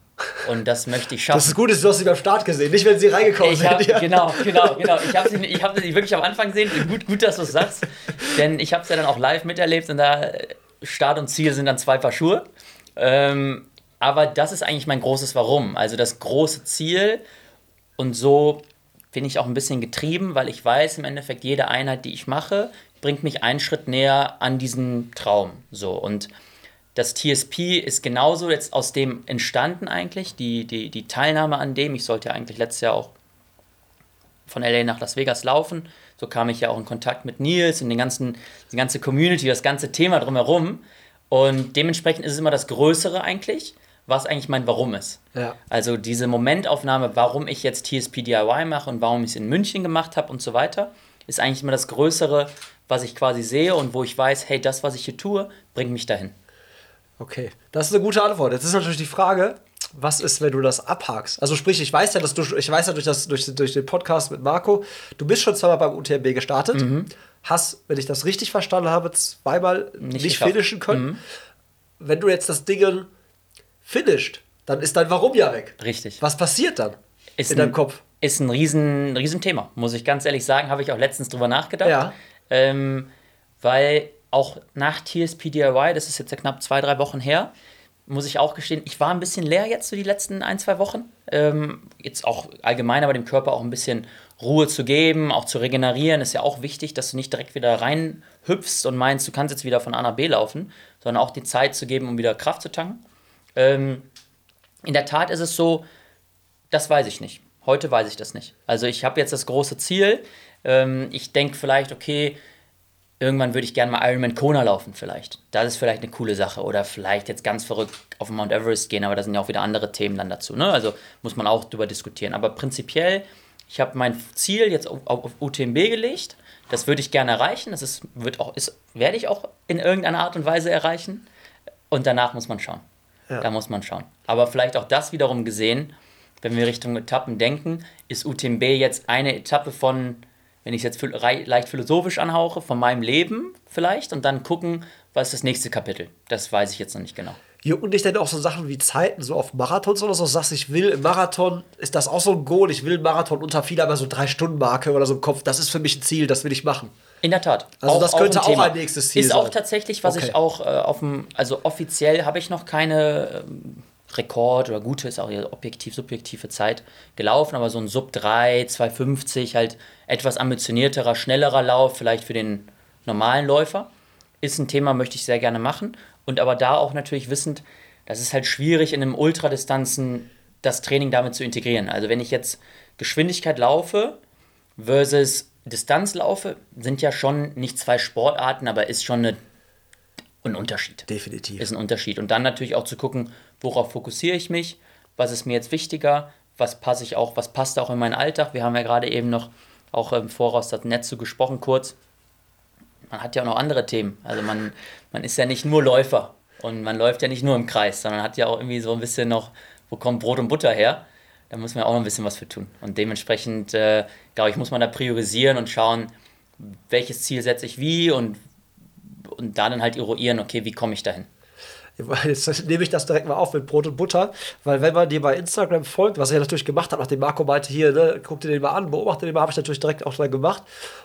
Und das möchte ich schaffen. Das ist gut, du hast sie beim Start gesehen, nicht wenn sie reingekommen Ich hab, sind. ja. Genau, genau, genau. Ich habe sie, ich hab sie wirklich am Anfang gesehen. Gut, gut dass du es sagst. Denn ich habe es ja dann auch live miterlebt und da Start und Ziel sind dann zwei Paar Schuhe. Ähm, aber das ist eigentlich mein großes Warum. Also das große Ziel und so bin ich auch ein bisschen getrieben, weil ich weiß, im Endeffekt, jede Einheit, die ich mache, bringt mich einen Schritt näher an diesen Traum. So und das TSP ist genauso jetzt aus dem entstanden eigentlich, die, die, die Teilnahme an dem. Ich sollte ja eigentlich letztes Jahr auch von LA nach Las Vegas laufen. So kam ich ja auch in Kontakt mit Nils und den ganzen, die ganze Community, das ganze Thema drumherum. Und dementsprechend ist es immer das Größere eigentlich, was eigentlich mein Warum ist. Ja. Also diese Momentaufnahme, warum ich jetzt TSP DIY mache und warum ich es in München gemacht habe und so weiter, ist eigentlich immer das Größere, was ich quasi sehe und wo ich weiß, hey, das, was ich hier tue, bringt mich dahin. Okay, das ist eine gute Antwort. Jetzt ist natürlich die Frage, was ist, wenn du das abhakst? Also sprich, ich weiß ja, dass du, ich weiß ja durch, das, durch, durch den Podcast mit Marco, du bist schon zweimal beim UTMB gestartet, hast, wenn ich das richtig verstanden habe, zweimal nicht, geschafft. finishen können. Wenn du jetzt das Ding finisht, dann ist dein Warum ja weg. Richtig. Was passiert dann Ist in deinem ein- Kopf? Ist ein riesen, riesen Thema, muss ich ganz ehrlich sagen. Habe ich auch letztens drüber nachgedacht. Ja. Ähm, weil auch nach TSP DIY, das ist jetzt ja knapp zwei, drei Wochen her, muss ich auch gestehen, ich war ein bisschen leer jetzt so die letzten ein, zwei Wochen. Ähm, jetzt auch allgemein aber dem Körper auch ein bisschen Ruhe zu geben, auch zu regenerieren, ist ja auch wichtig, dass du nicht direkt wieder reinhüpfst und meinst, du kannst jetzt wieder von A nach B laufen, sondern auch die Zeit zu geben, um wieder Kraft zu tanken. Ähm, in der Tat ist es so, das weiß ich nicht. Heute weiß ich das nicht. Also ich habe jetzt das große Ziel. Ähm, ich denke vielleicht, okay, irgendwann würde ich gerne mal Ironman Kona laufen vielleicht. Das ist vielleicht eine coole Sache. Oder vielleicht jetzt ganz verrückt auf den Mount Everest gehen, aber da sind ja auch wieder andere Themen dann dazu. Ne? Also muss man auch drüber diskutieren. Aber prinzipiell, Ich habe mein Ziel jetzt auf, auf UTMB gelegt. Das würde ich gerne erreichen. Das ist, wird auch, ist, werde ich auch in irgendeiner Art und Weise erreichen. Und danach muss man schauen. Ja. Da muss man schauen. Aber vielleicht auch das wiederum gesehen, wenn wir Richtung Etappen denken, ist UTMB jetzt eine Etappe von, wenn ich es jetzt leicht philosophisch anhauche, von meinem Leben vielleicht und dann gucken, was ist das nächste Kapitel. Das weiß ich jetzt noch nicht genau. Jucken dich denn auch so Sachen wie Zeiten, so auf Marathons oder so? Sagst, ich will im Marathon, ist das auch so ein Goal? Ich will einen Marathon unter viel, aber so drei Stunden Marke oder so im Kopf. Das ist für mich ein Ziel, das will ich machen. In der Tat. Also das könnte auch Thema. ein nächstes Ziel Ist auch sein. tatsächlich, was Okay. ich auch äh, auf dem, also offiziell habe ich noch keine ähm, Rekord oder gute, ist auch eher objektiv, subjektive Zeit gelaufen, aber so ein Sub 3, 250, halt etwas ambitionierterer, schnellerer Lauf, vielleicht für den normalen Läufer, ist ein Thema, möchte ich sehr gerne machen. Und aber da auch natürlich wissend, das ist halt schwierig in einem Ultradistanzen das Training damit zu integrieren. Also wenn ich jetzt Geschwindigkeit laufe, versus Distanz laufe, sind ja schon nicht zwei Sportarten, aber ist schon eine, ein Unterschied. Definitiv. Ist ein Unterschied. Und dann natürlich auch zu gucken, worauf fokussiere ich mich, was ist mir jetzt wichtiger, was passe ich auch, was passt auch in meinen Alltag. Wir haben ja gerade eben noch auch im Voraus das Netz zu gesprochen, kurz. Man hat ja auch noch andere Themen. Also man, man ist ja nicht nur Läufer und man läuft ja nicht nur im Kreis, sondern hat ja auch irgendwie so ein bisschen noch, wo kommt Brot und Butter her? Da muss man auch noch ein bisschen was für tun. Und dementsprechend, äh, glaube ich, muss man da priorisieren und schauen, welches Ziel setze ich wie und, und da dann halt eruieren, okay, wie komme ich dahin? Jetzt nehme ich das direkt mal auf mit Brot und Butter, weil wenn man dir bei Instagram folgt, was er natürlich gemacht hat, nachdem Marco meinte, hier, ne, guck dir den mal an, beobachte den mal, habe ich natürlich direkt auch dann gemacht.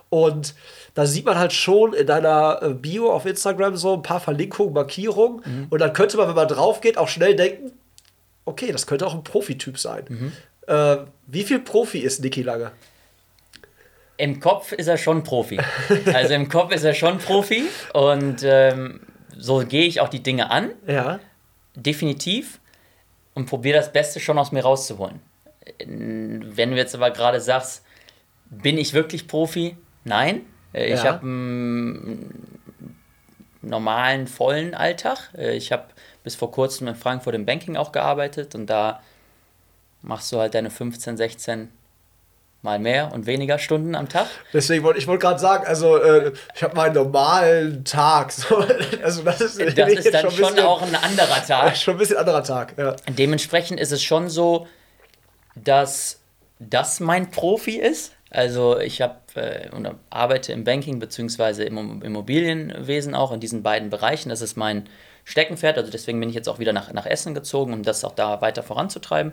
Und da sieht man halt schon in deiner äh, Bio auf Instagram so ein paar Verlinkungen, Markierungen. Und dann könnte man, wenn man drauf geht, auch schnell denken, okay, das könnte auch ein Profityp sein. Äh, wie viel Profi ist Niki Lange? Im Kopf ist er schon Profi. Also im Kopf ist er schon Profi und ähm, so gehe ich auch die Dinge an, Ja. definitiv, und probiere das Beste schon aus mir rauszuholen. Wenn du jetzt aber gerade sagst, bin ich wirklich Profi? Nein. Äh, Ich Ja. habe einen normalen, vollen Alltag. Äh, Ich habe bis vor kurzem in Frankfurt im Banking auch gearbeitet und da machst du halt deine 15, 16 mal mehr und weniger Stunden am Tag. Deswegen wollte ich wollte gerade sagen, also äh, ich habe meinen normalen Tag. So, also das ist, Das ist dann schon bisschen- auch ein anderer Tag. schon ein bisschen anderer Tag. Ja. Dementsprechend ist es schon so, dass das mein Profi ist. Also ich habe äh, und arbeite im Banking bzw. im Immobilienwesen auch in diesen beiden Bereichen. Das ist mein Steckenpferd. Also deswegen bin ich jetzt auch wieder nach, nach Essen gezogen, um das auch da weiter voranzutreiben.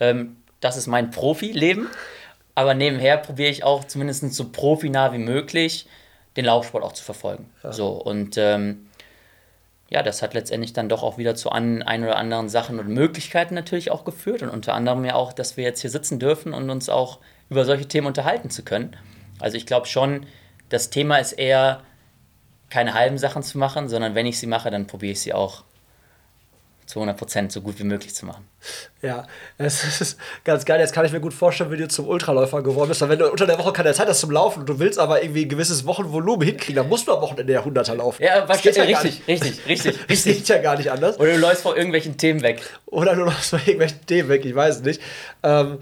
Ähm, das ist mein Profileben. Aber nebenher probiere ich auch zumindest so profinah wie möglich den Laufsport auch zu verfolgen. So und ähm, ja, das hat letztendlich dann doch auch wieder zu an, ein oder anderen Sachen und Möglichkeiten natürlich auch geführt und unter anderem ja auch, dass wir jetzt hier sitzen dürfen und uns auch über solche Themen unterhalten zu können. Also ich glaube schon, das Thema ist eher keine halben Sachen zu machen, sondern wenn ich sie mache, dann probiere ich sie auch zu 100% so gut wie möglich zu machen. Ja, es ist ganz geil. Jetzt kann ich mir gut vorstellen, wie du zum Ultraläufer geworden bist. Weil wenn du unter der Woche keine Zeit hast zum Laufen und du willst aber irgendwie ein gewisses Wochenvolumen hinkriegen, dann musst du am Wochenende der 100er laufen. Ja, Das geht ja richtig, nicht. richtig, richtig, Das richtig. geht ja gar nicht anders. Oder du läufst vor irgendwelchen Themen weg. Oder nur noch so irgendwelchen Themen weg, ich weiß es nicht. Ähm,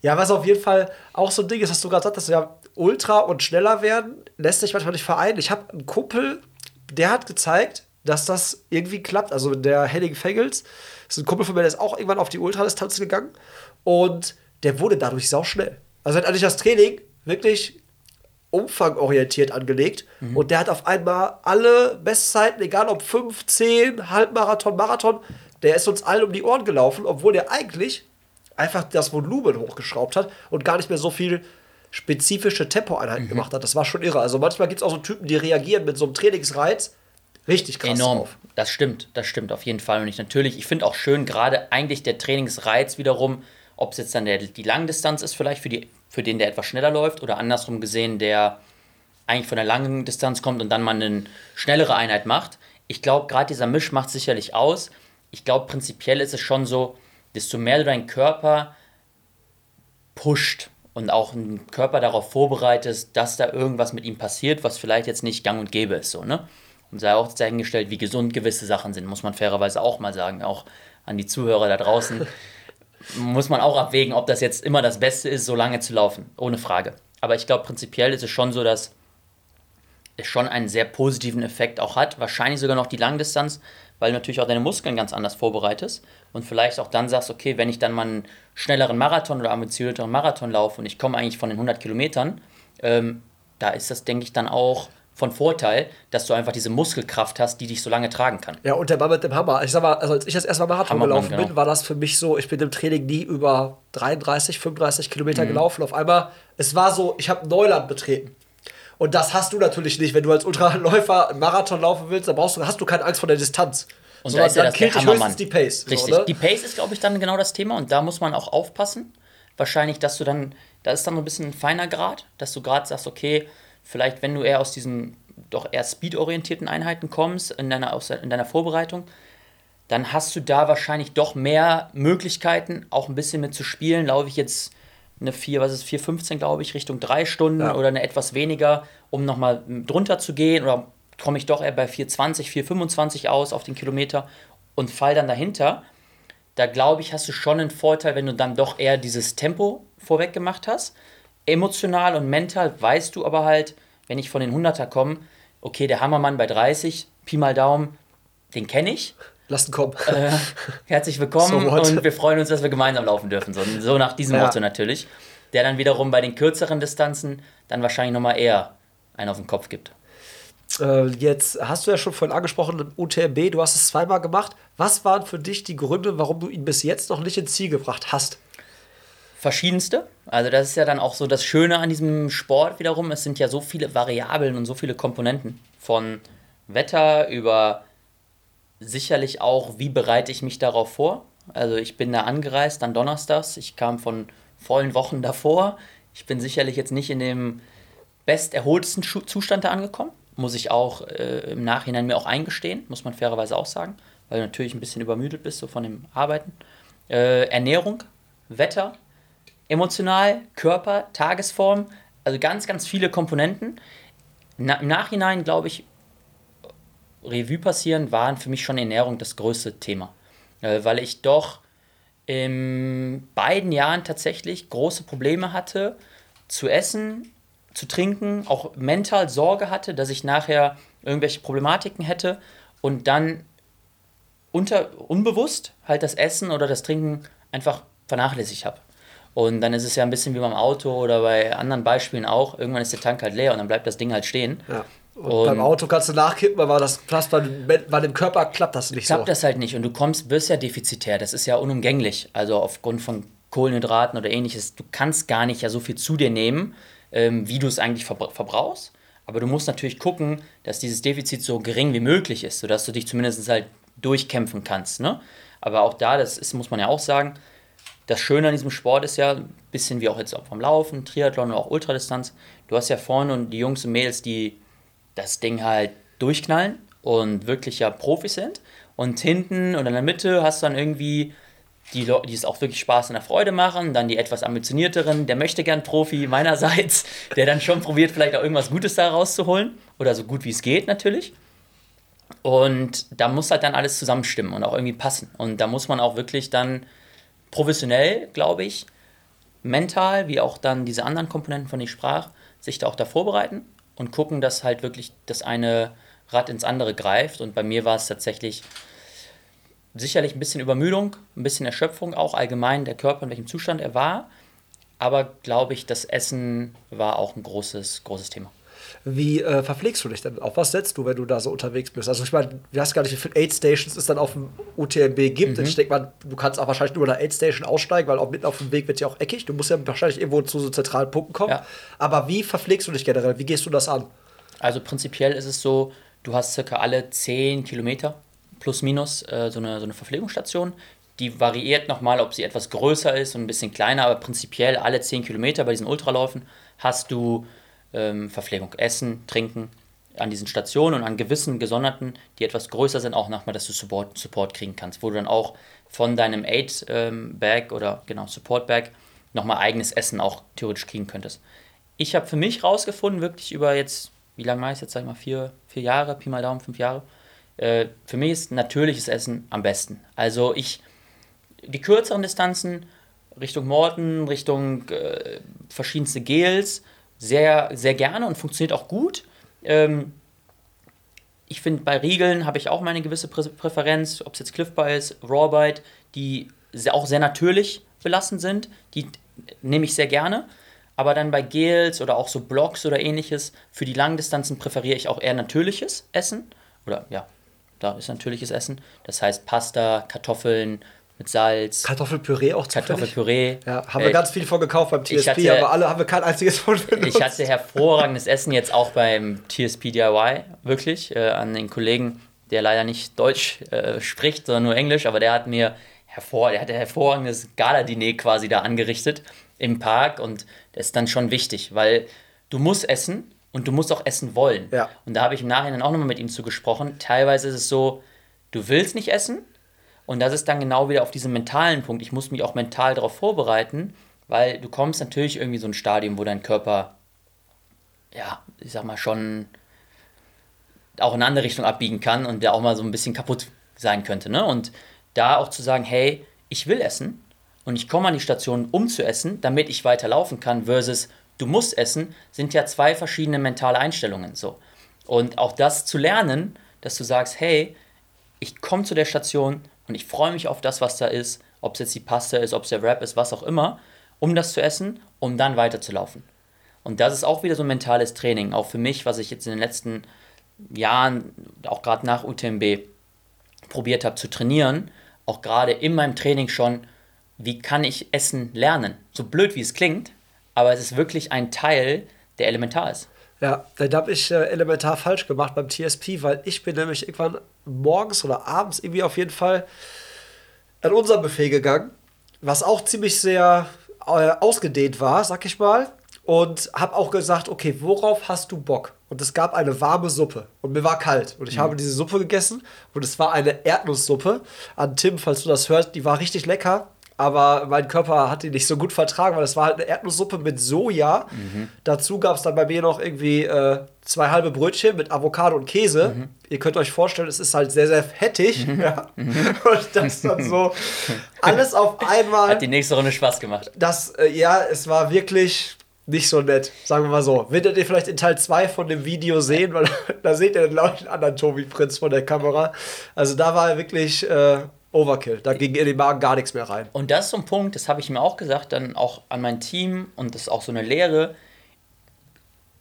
ja, was auf jeden Fall auch so ein Ding ist, was du gerade sagtest, ja, Ultra und schneller werden, lässt sich manchmal nicht vereinen. Ich habe einen Kumpel, der hat gezeigt, dass das irgendwie klappt. Also der Henning Fengels, ist ein Kumpel von mir, der ist auch irgendwann auf die Ultradistanz gegangen und der wurde dadurch sauschnell. Also hat eigentlich das Training wirklich umfangorientiert angelegt und der hat auf einmal alle Bestzeiten, egal ob 5, 10, Halbmarathon, Marathon, der ist uns allen um die Ohren gelaufen, obwohl der eigentlich einfach das Volumen hochgeschraubt hat und gar nicht mehr so viel spezifische Tempoeinheiten gemacht hat. Das war schon irre. Also manchmal gibt es auch so Typen, die reagieren mit so einem Trainingsreiz richtig krass Enorm. drauf. Das stimmt, das stimmt auf jeden Fall. Und ich natürlich, ich finde auch schön, gerade eigentlich der Trainingsreiz wiederum, ob es jetzt dann der, die Langdistanz ist, vielleicht für, die, für den, der etwas schneller läuft, oder andersrum gesehen, der eigentlich von der langen Distanz kommt und dann mal eine schnellere Einheit macht. Ich glaube, gerade dieser Misch macht sicherlich aus. Ich glaube, prinzipiell ist es schon so, desto mehr du deinen Körper pusht und auch einen Körper darauf vorbereitest, dass da irgendwas mit ihm passiert, was vielleicht jetzt nicht gang und gäbe ist. So, ne? Und sei auch dahingestellt, wie gesund gewisse Sachen sind, muss man fairerweise auch mal sagen, auch an die Zuhörer da draußen. muss man auch abwägen, ob das jetzt immer das Beste ist, so lange zu laufen. Ohne Frage. Aber ich glaube, prinzipiell ist es schon so, dass es schon einen sehr positiven Effekt auch hat. Wahrscheinlich sogar noch die Langdistanz, weil du natürlich auch deine Muskeln ganz anders vorbereitest und vielleicht auch dann sagst, okay, wenn ich dann mal einen schnelleren Marathon oder ambitionierteren Marathon laufe und ich komme eigentlich von den 100 Kilometern, ähm, da ist das, denke ich, dann auch von Vorteil, dass du einfach diese Muskelkraft hast, die dich so lange tragen kann. Ja, und der Mann mit dem Hammer. Ich sag mal, also als ich das erste Mal Marathon Hammermann, gelaufen genau. bin, war das für mich so, ich bin im Training nie über 33, 35 Mhm. Kilometer gelaufen. Auf einmal, es war so, ich habe Neuland betreten. Und das hast du natürlich nicht, wenn du als Ultraläufer einen Marathon laufen willst, dann brauchst du, hast du keine Angst vor der Distanz. Und Sondern da ist ja das der killt dich Hammermann. höchstens die Pace. Richtig. So, ne? Die Pace ist, glaube ich, dann genau das Thema und da muss man auch aufpassen. Wahrscheinlich, dass du dann, da ist dann so ein bisschen ein feiner Grad, dass du gerade sagst, okay, vielleicht wenn du eher aus diesen doch eher speedorientierten Einheiten kommst in deiner, in deiner Vorbereitung, dann hast du da wahrscheinlich doch mehr Möglichkeiten, auch ein bisschen mit zu spielen. Laufe ich jetzt eine 4, was ist 4,15, glaube ich, Richtung 3 Stunden Ja. oder eine etwas weniger, um nochmal drunter zu gehen oder komme ich doch eher bei 4,20, 4,25 aus auf den Kilometer und fall dann dahinter. Da glaube ich, hast du schon einen Vorteil, wenn du dann doch eher dieses Tempo vorweg gemacht hast. Emotional und mental weißt du aber halt, wenn ich von den 100er komme, okay, der Hammermann bei 30, Pi mal Daumen, den kenne ich. Lass ihn kommen. Herzlich willkommen So und wir freuen uns, dass wir gemeinsam laufen dürfen. So, so nach diesem Ja. Motto natürlich. Der dann wiederum bei den kürzeren Distanzen dann wahrscheinlich nochmal eher einen auf den Kopf gibt. Äh, jetzt hast du ja schon vorhin angesprochen, UTMB, du hast es zweimal gemacht. Was waren für dich die Gründe, warum du ihn bis jetzt noch nicht ins Ziel gebracht hast? Verschiedenste. Also das ist ja dann auch so das Schöne an diesem Sport wiederum. Es sind ja so viele Variablen und so viele Komponenten. Von Wetter über sicherlich auch, wie bereite ich mich darauf vor. Also ich bin da angereist dann donnerstags. Ich kam von vollen Wochen davor. Ich bin sicherlich jetzt nicht in dem besterholtesten Zustand da angekommen. Muss ich auch äh, im Nachhinein mir auch eingestehen, muss man fairerweise auch sagen, weil du natürlich ein bisschen übermüdet bist so von dem Arbeiten. Äh, Ernährung, Wetter, emotional, Körper, Tagesform, also ganz, ganz viele Komponenten. Na, Im Nachhinein, glaube ich, Revue passieren, waren für mich schon Ernährung das größte Thema. Äh, weil ich doch in beiden Jahren tatsächlich große Probleme hatte, zu essen, zu trinken, auch mental Sorge hatte, dass ich nachher irgendwelche Problematiken hätte und dann unter, unbewusst halt das Essen oder das Trinken einfach vernachlässigt habe. Und dann ist es ja ein bisschen wie beim Auto oder bei anderen Beispielen auch. Irgendwann ist der Tank halt leer und dann bleibt das Ding halt stehen. Ja. Und, Und- beim Auto kannst du nachkippen, aber das passt bei, dem- Körper klappt das nicht klappt so. das halt nicht und du kommst, wirst ja defizitär. Das ist ja unumgänglich. Also aufgrund von Kohlenhydraten oder ähnliches. Du kannst gar nicht ja so viel zu dir nehmen, ähm, wie du es eigentlich verbra verbrauchst. Aber du musst natürlich gucken, dass dieses Defizit so gering wie möglich ist, sodass du dich zumindest halt durchkämpfen kannst. Ne? Aber auch da, das ist, muss man ja auch sagen, das Schöne an diesem Sport ist ja, ein bisschen wie auch jetzt auch vom Laufen, Triathlon oder auch Ultradistanz, du hast ja vorne und die Jungs und Mädels, die das Ding halt durchknallen und wirklich ja Profis sind. Und hinten und in der Mitte hast du dann irgendwie die Leute, die es auch wirklich Spaß und Freude machen, dann die etwas ambitionierteren, der möchte gern Profi meinerseits, der dann schon probiert, vielleicht auch irgendwas Gutes da rauszuholen oder so gut wie es geht natürlich. Und da muss halt dann alles zusammenstimmen und auch irgendwie passen. Und da muss man auch wirklich dann professionell, glaube ich, mental, wie auch dann diese anderen Komponenten, von denen ich sprach, sich da auch da vorbereiten und gucken, dass halt wirklich das eine Rad ins andere greift. Und bei mir war es tatsächlich sicherlich ein bisschen Übermüdung, ein bisschen Erschöpfung, auch allgemein der Körper, in welchem Zustand er war. Aber glaube ich, das Essen war auch ein großes, großes Thema. Wie äh, verpflegst du dich denn? Auf was setzt du, wenn du da so unterwegs bist? Also ich meine, du hast gar nicht, wie viele Aid Stations es dann auf dem UTMB gibt. Mhm. Ich denke mal, du kannst auch wahrscheinlich nur in der Aid Station aussteigen, weil auch mitten auf dem Weg wird ja auch eckig. Du musst ja wahrscheinlich irgendwo zu so zentralen Punkten kommen. Ja. Aber wie verpflegst du dich generell? Wie gehst du das an? Also prinzipiell ist es so, du hast circa alle 10 Kilometer plus minus äh, so, eine, so eine Verpflegungsstation. Die variiert nochmal, ob sie etwas größer ist und ein bisschen kleiner, aber prinzipiell alle 10 Kilometer bei diesen Ultraläufen hast du ähm, Verpflegung, Essen, Trinken an diesen Stationen und an gewissen gesonderten, die etwas größer sind, auch nochmal, dass du Support, Support kriegen kannst, wo du dann auch von deinem Aid-Bag oder genau Support-Bag nochmal eigenes Essen auch theoretisch kriegen könntest. Ich habe für mich rausgefunden, wirklich über jetzt, wie lange mache ich jetzt, sag ich mal, vier, vier Jahre, Pi mal Daumen, fünf Jahre. Äh, für mich ist natürliches Essen am besten. Also ich die kürzeren Distanzen, Richtung Morten, Richtung äh, verschiedenste Gels, sehr, sehr gerne und funktioniert auch gut. Ähm, ich finde, bei Riegeln habe ich auch meine gewisse Prä Präferenz, ob es jetzt Cliff Bar ist, Raw Bite, die auch sehr natürlich belassen sind. Die nehme ich sehr gerne. Aber dann bei Gels oder auch so Blocks oder ähnliches, für die Langdistanzen präferiere ich auch eher natürliches Essen. Oder ja, da ist natürliches Essen. Das heißt Pasta, Kartoffeln mit Salz. Kartoffelpüree auch zufällig? Kartoffelpüree. Ja, haben wir Äh, ganz viel von gekauft beim TSP, hatte- aber alle haben wir kein einziges von benutzt. Ich hatte hervorragendes Essen jetzt auch beim TSP DIY, wirklich, äh, an den Kollegen, der leider nicht Deutsch äh, spricht, sondern nur Englisch, aber der hat mir hervor, der hat ein hervorragendes Gala-Diner quasi da angerichtet im Park und das ist dann schon wichtig, weil du musst essen und du musst auch essen wollen. Ja. Und da habe ich im Nachhinein auch nochmal mit ihm zugesprochen. Teilweise ist es so, du willst nicht essen, und das ist dann genau wieder auf diesem mentalen Punkt. Ich muss mich auch mental darauf vorbereiten, weil du kommst natürlich irgendwie so ein Stadium, wo dein Körper, ja, ich sag mal, schon auch in eine andere Richtung abbiegen kann und der auch mal so ein bisschen kaputt sein könnte. Ne? Und da auch zu sagen, hey, ich will essen und ich komme an die Station, um zu essen, damit ich weiter laufen kann, versus du musst essen, sind ja zwei verschiedene mentale Einstellungen. So. Und auch das zu lernen, dass du sagst, hey, ich komme zu der Station und ich freue mich auf das, was da ist, ob es jetzt die Pasta ist, ob es der Wrap ist, was auch immer, um das zu essen, um dann weiterzulaufen. Und das ist auch wieder so ein mentales Training, auch für mich, was ich jetzt in den letzten Jahren, auch gerade nach UTMB, probiert habe zu trainieren, auch gerade in meinem Training schon, wie kann ich Essen lernen? So blöd wie es klingt, aber es ist wirklich ein Teil, der elementar ist. Ja, dann habe ich äh, elementar falsch gemacht beim TSP, weil ich bin nämlich irgendwann morgens oder abends irgendwie auf jeden Fall an unser Buffet gegangen, was auch ziemlich sehr äh, ausgedehnt war, sag ich mal. Und habe auch gesagt, okay, worauf hast du Bock? Und es gab eine warme Suppe und mir war kalt. Und ich habe diese Suppe gegessen und es war eine Erdnusssuppe. An Tim, falls du das hörst, die war richtig lecker. Aber mein Körper hat die nicht so gut vertragen, weil es war halt eine Erdnusssuppe mit Soja. Dazu gab es dann bei mir noch irgendwie äh, zwei halbe Brötchen mit Avocado und Käse. Ihr könnt euch vorstellen, es ist halt sehr, sehr fettig. Ja. Und das dann so alles auf einmal. Hat die nächste Runde Spaß gemacht. Das, äh, ja, es war wirklich nicht so nett, sagen wir mal so. Werdet ihr vielleicht in Teil 2 von dem Video sehen, weil da seht ihr den einen anderen Tobi Prinz von der Kamera. Also da war wirklich äh, Overkill. Da ging in den Magen gar nichts mehr rein. Und das ist so ein Punkt, das habe ich mir auch gesagt, dann auch an mein Team und das ist auch so eine Lehre.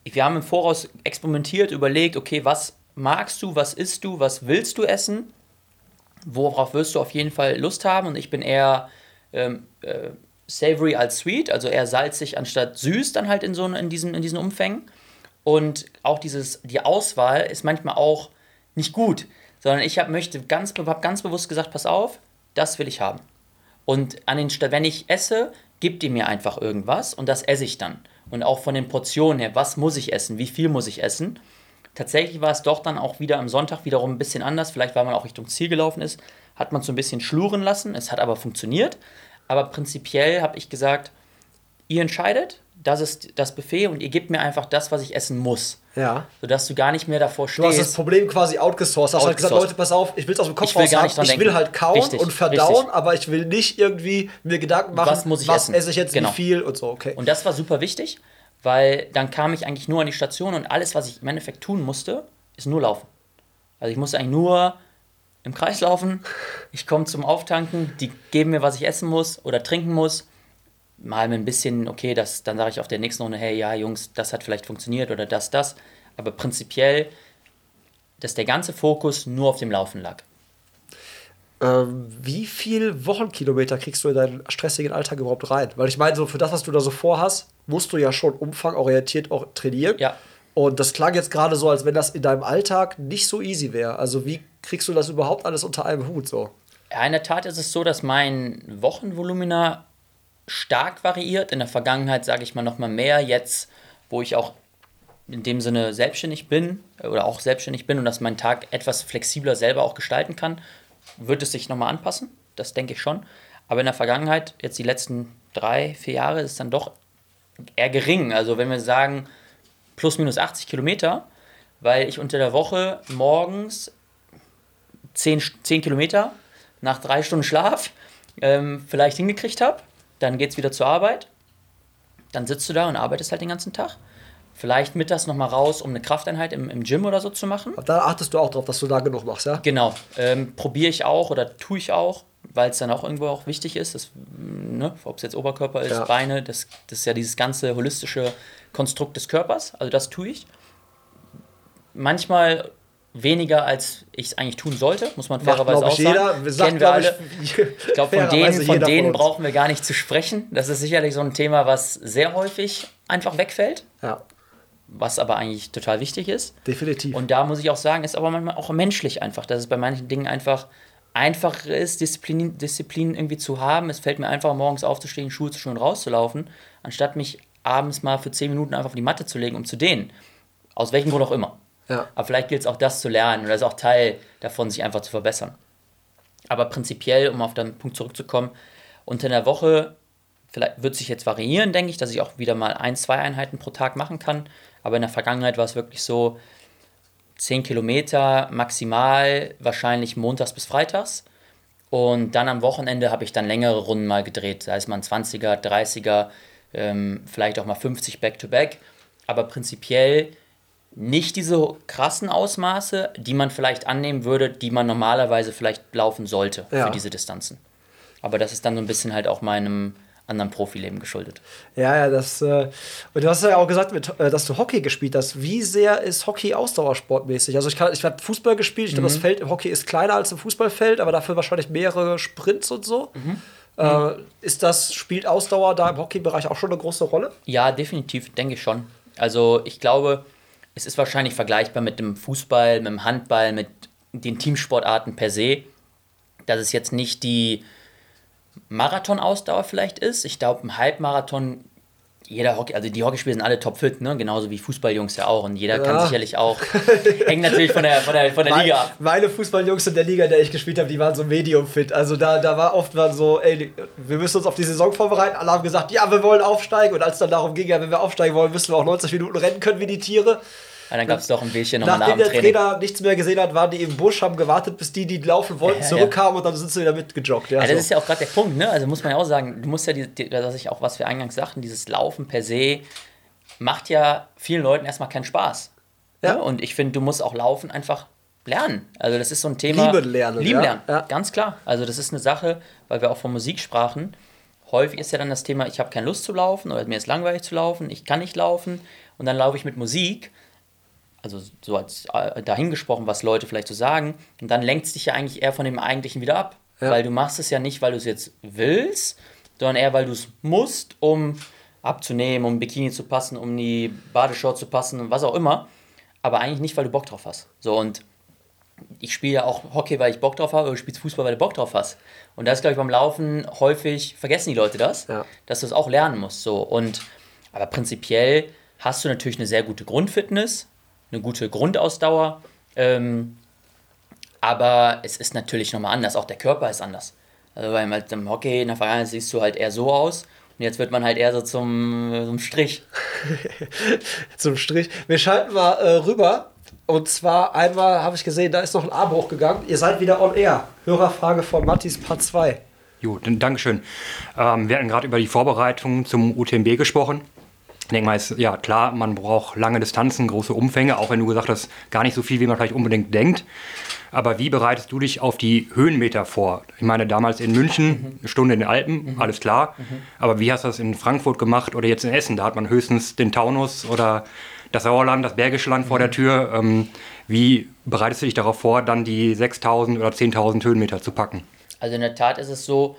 Wir haben im Voraus experimentiert, überlegt, okay, was magst du, was isst du, was willst du essen, worauf wirst du auf jeden Fall Lust haben und ich bin eher ähm, äh, savory als sweet, also eher salzig anstatt süß dann halt in, so, in, diesen, in diesen Umfängen. Und auch dieses, die Auswahl ist manchmal auch nicht gut, sondern ich hab, möchte ganz, hab ganz bewusst gesagt, pass auf, das will ich haben. Und an den Sta- wenn ich esse, gibt ihr mir einfach irgendwas und das esse ich dann. Und auch von den Portionen her, was muss ich essen, wie viel muss ich essen. Tatsächlich war es doch dann auch wieder am Sonntag wiederum ein bisschen anders. Vielleicht, weil man auch Richtung Ziel gelaufen ist, hat man so ein bisschen schluren lassen. Es hat aber funktioniert. Aber prinzipiell habe ich gesagt, ihr entscheidet, das ist das Buffet und ihr gebt mir einfach das, was ich essen muss. Ja. Sodass du gar nicht mehr davor Du hast das stehst. Problem quasi outgesourced. Du hast halt gesagt. Leute, pass auf, ich will es aus dem Kopf Ich will raus gar nicht dran Ich will denken. halt kauen Richtig, und verdauen, richtig. aber ich will nicht irgendwie mir Gedanken machen, Was muss ich essen? esse ich jetzt, Genau. wie viel und so. Okay. Und das war super wichtig, weil dann kam ich eigentlich nur an die Station und alles, was ich im Endeffekt tun musste, ist nur laufen. Also ich musste eigentlich nur im Kreis laufen, ich komme zum Auftanken, die geben mir, was ich essen muss oder trinken muss. Mal mit ein bisschen, okay, das, dann sage ich auf der nächsten Runde, hey, ja, Jungs, das hat vielleicht funktioniert oder das, das. Aber prinzipiell, dass der ganze Fokus nur auf dem Laufen lag. Ähm, wie viel Wochenkilometer kriegst du in deinen stressigen Alltag überhaupt rein? Weil ich meine, so für das, was du da so vorhast, musst du ja schon umfangorientiert auch trainieren. Ja. Und das klang jetzt gerade so, als wenn das in deinem Alltag nicht so easy wäre. Also wie kriegst du das überhaupt alles unter einem Hut so? Ja, in der Tat ist es so, dass mein Wochenvolumina stark variiert. In der Vergangenheit sage ich mal noch mal mehr. Jetzt, wo ich auch in dem Sinne selbstständig bin äh, oder auch selbstständig bin und dass mein Tag etwas flexibler selber auch gestalten kann, wird es sich noch mal anpassen. Das denke ich schon. Aber in der Vergangenheit, jetzt die letzten drei, vier Jahre, ist es dann doch eher gering. Also wenn wir sagen plus minus 80 Kilometer, weil ich unter der Woche morgens 10, 10 Kilometer nach drei Stunden Schlaf ähm, vielleicht hingekriegt habe. Dann geht es wieder zur Arbeit. Dann sitzt du da und arbeitest halt den ganzen Tag. Vielleicht mittags nochmal raus, um eine Krafteinheit im, im Gym oder so zu machen. Da achtest du auch drauf, dass du da genug machst, ja? Genau. Ähm, Probiere ich auch oder tue ich auch, weil es dann auch irgendwo auch wichtig ist, dass, ne, ob es jetzt Oberkörper ist, Ja. Beine, das, das ist ja dieses ganze holistische Konstrukt des Körpers. Also das tue ich. Manchmal weniger, als ich es eigentlich tun sollte, muss man fairerweise auch ich, sagen. jeder. Sagt, Kennen wir alle. Ich, Ich glaube, von denen, von jeder denen brauchen wir gar nicht zu sprechen. Das ist sicherlich so ein Thema, was sehr häufig einfach wegfällt, Ja, was aber eigentlich total wichtig ist. definitiv. Und da muss ich auch sagen, ist aber manchmal auch menschlich einfach, dass es bei manchen Dingen einfach einfacher ist, Disziplin, Disziplin irgendwie zu haben. Es fällt mir einfach morgens aufzustehen, Schuhe zu schon rauszulaufen, anstatt mich abends mal für 10 Minuten einfach auf die Matte zu legen, um zu dehnen. Aus welchem Grund auch immer. Aber vielleicht gilt es auch das zu lernen oder ist auch Teil davon, sich einfach zu verbessern. Aber prinzipiell, um auf den Punkt zurückzukommen, unter der Woche, vielleicht wird sich jetzt variieren, denke ich, dass ich auch wieder mal ein, zwei Einheiten pro Tag machen kann. Aber in der Vergangenheit war es wirklich so, 10 Kilometer maximal, wahrscheinlich montags bis freitags. Und dann am Wochenende habe ich dann längere Runden mal gedreht, es mal ein 20er, 30er, ähm, vielleicht auch mal 50 Back-to-Back. Aber prinzipiell nicht diese krassen Ausmaße, die man vielleicht annehmen würde, die man normalerweise vielleicht laufen sollte Ja. für diese Distanzen. Aber das ist dann so ein bisschen halt auch meinem anderen Profileben geschuldet. Ja, ja, das. Äh, und du hast ja auch gesagt, mit, äh, dass du Hockey gespielt hast. Wie sehr ist Hockey ausdauersportmäßig? Also ich, kann- ich habe Fußball gespielt. Ich glaube, das Feld im Hockey ist kleiner als im Fußballfeld, aber dafür wahrscheinlich mehrere Sprints und so. Äh, ist das spielt Ausdauer da im Hockeybereich auch schon eine große Rolle? Ja, definitiv, denke ich schon. Also ich glaube, es ist wahrscheinlich vergleichbar mit dem Fußball, mit dem Handball, mit den Teamsportarten per se, dass es jetzt nicht die Marathonausdauer vielleicht ist. Ich glaube, im Halbmarathon, jeder Hockey, also die Hockeyspieler sind alle topfit, ne? genauso wie Fußballjungs ja auch. Und jeder kann Ja. sicherlich auch, hängt natürlich von der, von der, von der Liga ab. Meine Fußballjungs in der Liga, in der ich gespielt habe, die waren so medium fit. Also da, da war oft mal so, ey, wir müssen uns auf die Saison vorbereiten. Alle haben gesagt, ja, wir wollen aufsteigen. Und als dann darum ging, ja, wenn wir aufsteigen wollen, müssen wir auch 90 Minuten rennen können wie die Tiere. Und dann gab es doch ein Bierchen nochmal nach Nachdem dem der. Trainer nichts mehr gesehen hat, waren die im Busch, haben gewartet, bis die, die laufen wollten, Ja, ja. zurückkamen und dann sind sie wieder mitgejoggt. Ja, Ja, das so. ist ja auch gerade der Punkt, ne? Also muss man ja auch sagen, du musst ja, die, die, dass ich auch, was wir eingangs sagten, dieses Laufen per se macht ja vielen Leuten erstmal keinen Spaß. Ja. Ne? Und ich finde, du musst auch Laufen einfach lernen. Also das ist so ein Thema. Lieben lernen, Lieben ja. lernen, Ja. ganz klar. Also das ist eine Sache, weil wir auch von Musik sprachen. Häufig ist ja dann das Thema, ich habe keine Lust zu laufen oder mir ist langweilig zu laufen, ich kann nicht laufen und dann laufe ich mit Musik also so als äh, dahingesprochen, was Leute vielleicht so sagen, und dann lenkt es dich ja eigentlich eher von dem Eigentlichen wieder ab. Ja. Weil du machst es ja nicht, weil du es jetzt willst, sondern eher, weil du es musst, um abzunehmen, um Bikini zu passen, um die Badeshort zu passen und was auch immer. Aber eigentlich nicht, weil du Bock drauf hast. So und ich spiele ja auch Hockey, weil ich Bock drauf habe, oder du spielst Fußball, weil du Bock drauf hast. Und das glaube ich beim Laufen häufig vergessen die Leute das, Ja. dass du es auch lernen musst. So und aber prinzipiell hast du natürlich eine sehr gute Grundfitness, eine gute Grundausdauer. Ähm, aber es ist natürlich nochmal anders. Auch der Körper ist anders. Also beim, halt im Hockey in der Vergangenheit siehst du halt eher so aus. Und jetzt wird man halt eher so zum, zum Strich. zum Strich. Wir schalten mal äh, rüber. Und zwar einmal habe ich gesehen, da ist noch ein Arm hochgegangen. Ihr seid wieder on air. Hörerfrage von Mattis Part 2. Jo, dann- Dankeschön. Ähm, wir hatten gerade über die Vorbereitung zum UTMB gesprochen. Ich denke mal, ist, ja klar, man braucht lange Distanzen, große Umfänge, auch wenn du gesagt hast, gar nicht so viel, wie man vielleicht unbedingt denkt. Aber wie bereitest du dich auf die Höhenmeter vor? Ich meine, damals in München, eine Stunde in den Alpen, alles klar. Aber wie hast du das in Frankfurt gemacht oder jetzt in Essen? Da hat man höchstens den Taunus oder das Sauerland, das Bergische Land vor der Tür. Ähm, wie bereitest du dich darauf vor, dann die 6000 oder 10.000 Höhenmeter zu packen? Also in der Tat ist es so,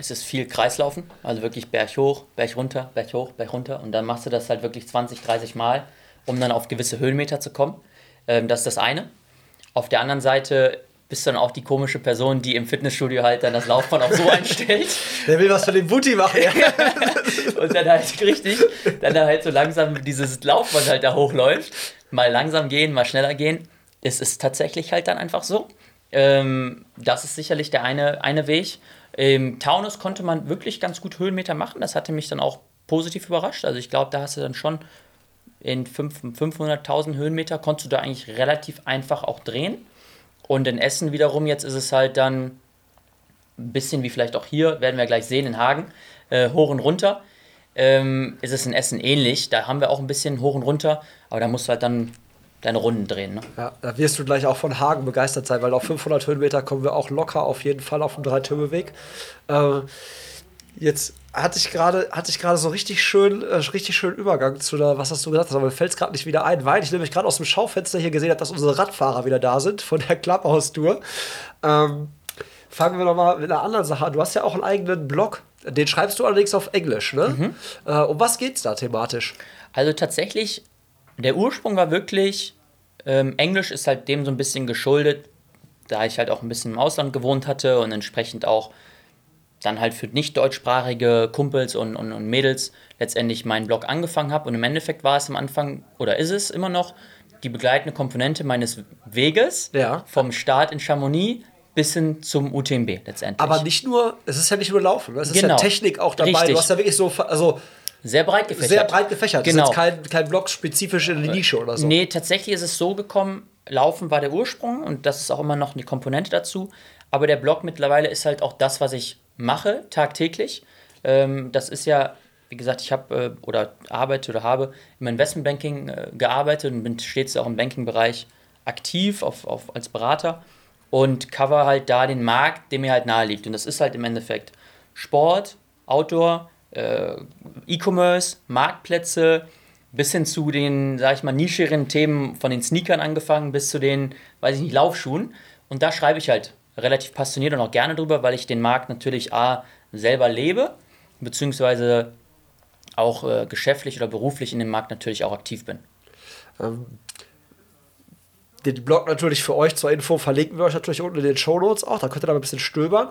es ist viel Kreislaufen, also wirklich Berg hoch, Berg runter, Berg hoch, Berg runter und dann machst du das halt wirklich 20, 30 Mal, um dann auf gewisse Höhenmeter zu kommen. Ähm, das ist das eine. Auf der anderen Seite bist du dann auch die komische Person, die im Fitnessstudio halt dann das Laufband auch so einstellt Der will was für den Booty machen. und dann halt richtig, dann halt so langsam dieses Laufband halt da hochläuft. Mal langsam gehen, mal schneller gehen. Es ist tatsächlich halt dann einfach so. Ähm, das ist sicherlich der eine, eine Weg. Im Taunus konnte man wirklich ganz gut Höhenmeter machen. Das hatte mich dann auch positiv überrascht. Also ich glaube, da hast du dann schon in fünf- 500.000 Höhenmeter konntest du da eigentlich relativ einfach auch drehen. Und in Essen wiederum, jetzt ist es halt dann ein bisschen wie vielleicht auch hier, werden wir gleich sehen in Hagen, äh, hoch und runter. Ähm, ist es in Essen ähnlich. Da haben wir auch ein bisschen hoch und runter, aber da musst du halt dann deine Runden drehen. Ne? Ja, da wirst du gleich auch von Hagen begeistert sein, weil auf 500 Höhenmeter kommen wir auch locker auf jeden Fall auf dem Dreitürmeweg. Äh, jetzt hatte ich gerade hatte ich gerade so richtig schön äh, richtig schön Übergang zu der was hast du gesagt hast, aber mir fällt es gerade nicht wieder ein, weil ich nämlich gerade aus dem Schaufenster hier gesehen habe, dass unsere Radfahrer wieder da sind von der Clubhouse-Tour. Ähm, fangen wir noch mal mit einer anderen Sache an. Du hast ja auch einen eigenen Blog. Den schreibst du allerdings auf Englisch, ne? Mhm. Äh, um was geht's da thematisch? Also tatsächlich, der Ursprung war wirklich, ähm, Englisch ist halt dem so ein bisschen geschuldet, da ich halt auch ein bisschen im Ausland gewohnt hatte und entsprechend auch dann halt für nicht deutschsprachige Kumpels und, und, und Mädels letztendlich meinen Blog angefangen habe. Und im Endeffekt war es am Anfang, oder ist es immer noch, die begleitende Komponente meines Weges Ja. vom Start in Chamonix bis hin zum UTMB letztendlich. Aber nicht nur, es ist ja nicht nur Laufen, ne? es ist Genau. ja Technik auch dabei. Richtig. Du hast ja wirklich so, also sehr breit gefächert. sehr breit gefächert. Genau. Das ist jetzt kein, kein Blog spezifisch in die Nische oder so. Nee, tatsächlich ist es so gekommen, Laufen war der Ursprung und das ist auch immer noch eine Komponente dazu. Aber der Blog mittlerweile ist halt auch das, was ich mache tagtäglich. Ähm, das ist ja, wie gesagt, ich habe äh, oder arbeite oder habe im Investmentbanking äh, gearbeitet und bin stets auch im Banking-Bereich aktiv auf, auf, als Berater und cover halt da den Markt, der mir halt nahe liegt. Und das ist halt im Endeffekt Sport, Outdoor, äh, E-Commerce, Marktplätze, bis hin zu den, sag ich mal, nischeren Themen von den Sneakern angefangen bis zu den, weiß ich nicht, Laufschuhen. Und da schreibe ich halt relativ passioniert und auch gerne drüber, weil ich den Markt natürlich A selber lebe, beziehungsweise auch äh, geschäftlich oder beruflich in dem Markt natürlich auch aktiv bin. Den Blog natürlich für euch zur Info verlinken wir euch natürlich unten in den Show Notes auch. Da könnt ihr da ein bisschen stöbern.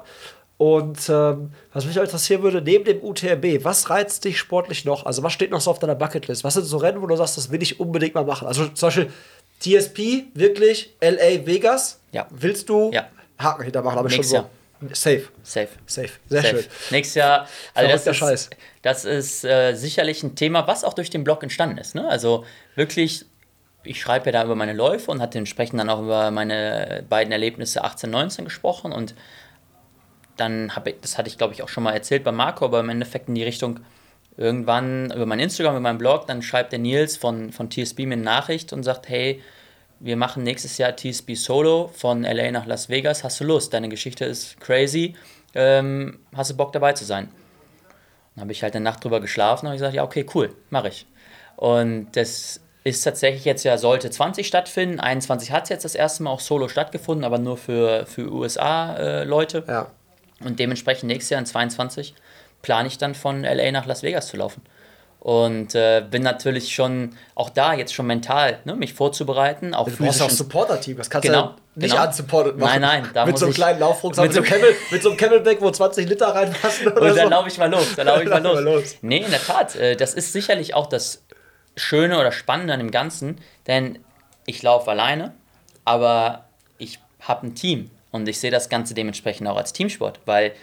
Und ähm, was mich auch interessieren würde, neben dem UTMB, was reizt dich sportlich noch? Also was steht noch so auf deiner Bucketlist? Was sind so Rennen, wo du sagst, das will ich unbedingt mal machen? Also zum Beispiel TSP, wirklich, LA, Vegas. Ja. Willst du Ja. Haken hintermachen? Aber schon Nächstes so. Jahr. Safe. Safe. Safe. Sehr Safe. schön. Nächstes Jahr, also das ist, Scheiß. das ist äh, sicherlich ein Thema, was auch durch den Blog entstanden ist. Ne? Also wirklich, ich schreibe ja da über meine Läufe und hatte entsprechend dann auch über meine beiden Erlebnisse 18, 19 gesprochen und dann habe ich, das hatte ich glaube ich auch schon mal erzählt bei Marco, aber im Endeffekt in die Richtung irgendwann über mein Instagram, über meinen Blog, dann schreibt der Nils von, von TSB mir eine Nachricht und sagt, hey, wir machen nächstes Jahr TSB Solo von LA nach Las Vegas. Hast du Lust? Deine Geschichte ist crazy. Ähm, hast du Bock dabei zu sein? Dann habe ich halt eine Nacht drüber geschlafen und gesagt, ja, okay, cool, mache ich. Und das ist tatsächlich jetzt ja, sollte 20 stattfinden. 21 hat es jetzt das erste Mal auch solo stattgefunden, aber nur für, für USA-Leute. Ja. Und dementsprechend nächstes Jahr in 22 plane ich dann von LA nach Las Vegas zu laufen. Und äh, bin natürlich schon auch da jetzt schon mental, ne, mich vorzubereiten, auch Du brauchst auch. Supporter-Team. Das kannst Genau, du nicht genau. unsupported machen. Nein, nein, da mit so einem kleinen Laufrucksack, mit, mit so Camel, mit so einem Camelback, wo 20 Liter reinpassen oder Und dann so. laufe ich mal los, dann laufe ich mal los. mal los. Nee, in der Tat, äh, das ist sicherlich auch das Schöne oder Spannende an dem Ganzen, denn ich laufe alleine, aber ich habe ein Team und ich sehe das Ganze dementsprechend auch als Teamsport, weil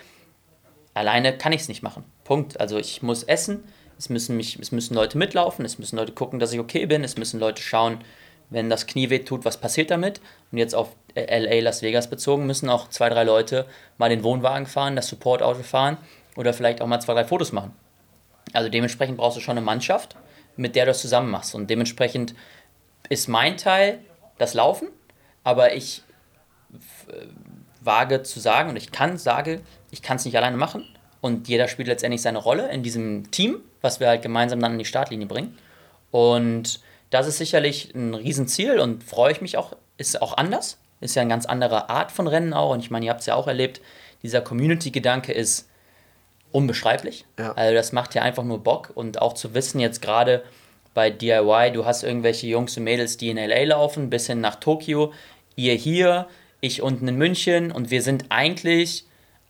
alleine kann ich es nicht machen. Punkt. Also ich muss essen, es müssen, mich, es müssen Leute mitlaufen, es müssen Leute gucken, dass ich okay bin, es müssen Leute schauen, wenn das Knie weh tut, was passiert damit. Und jetzt auf äh, LA, Las Vegas bezogen, müssen auch zwei, drei Leute mal den Wohnwagen fahren, das Supportauto fahren oder vielleicht auch mal zwei, drei Fotos machen. Also dementsprechend brauchst du schon eine Mannschaft, mit der du das zusammen machst. Und dementsprechend ist mein Teil das Laufen, aber ich wage zu sagen und ich kann sage, ich kann es nicht alleine machen. Und jeder spielt letztendlich seine Rolle in diesem Team, was wir halt gemeinsam dann in die Startlinie bringen. Und das ist sicherlich ein Riesenziel und freue ich mich auch. Ist auch anders. Ist ja eine ganz andere Art von Rennen auch. Und ich meine, ihr habt es ja auch erlebt. Dieser Community-Gedanke ist unbeschreiblich. Ja. Also das macht ja einfach nur Bock. Und auch zu wissen jetzt gerade bei DIY, du hast irgendwelche Jungs und Mädels, die in LA laufen, bis hin nach Tokio, ihr hier, ich unten in München und wir sind eigentlich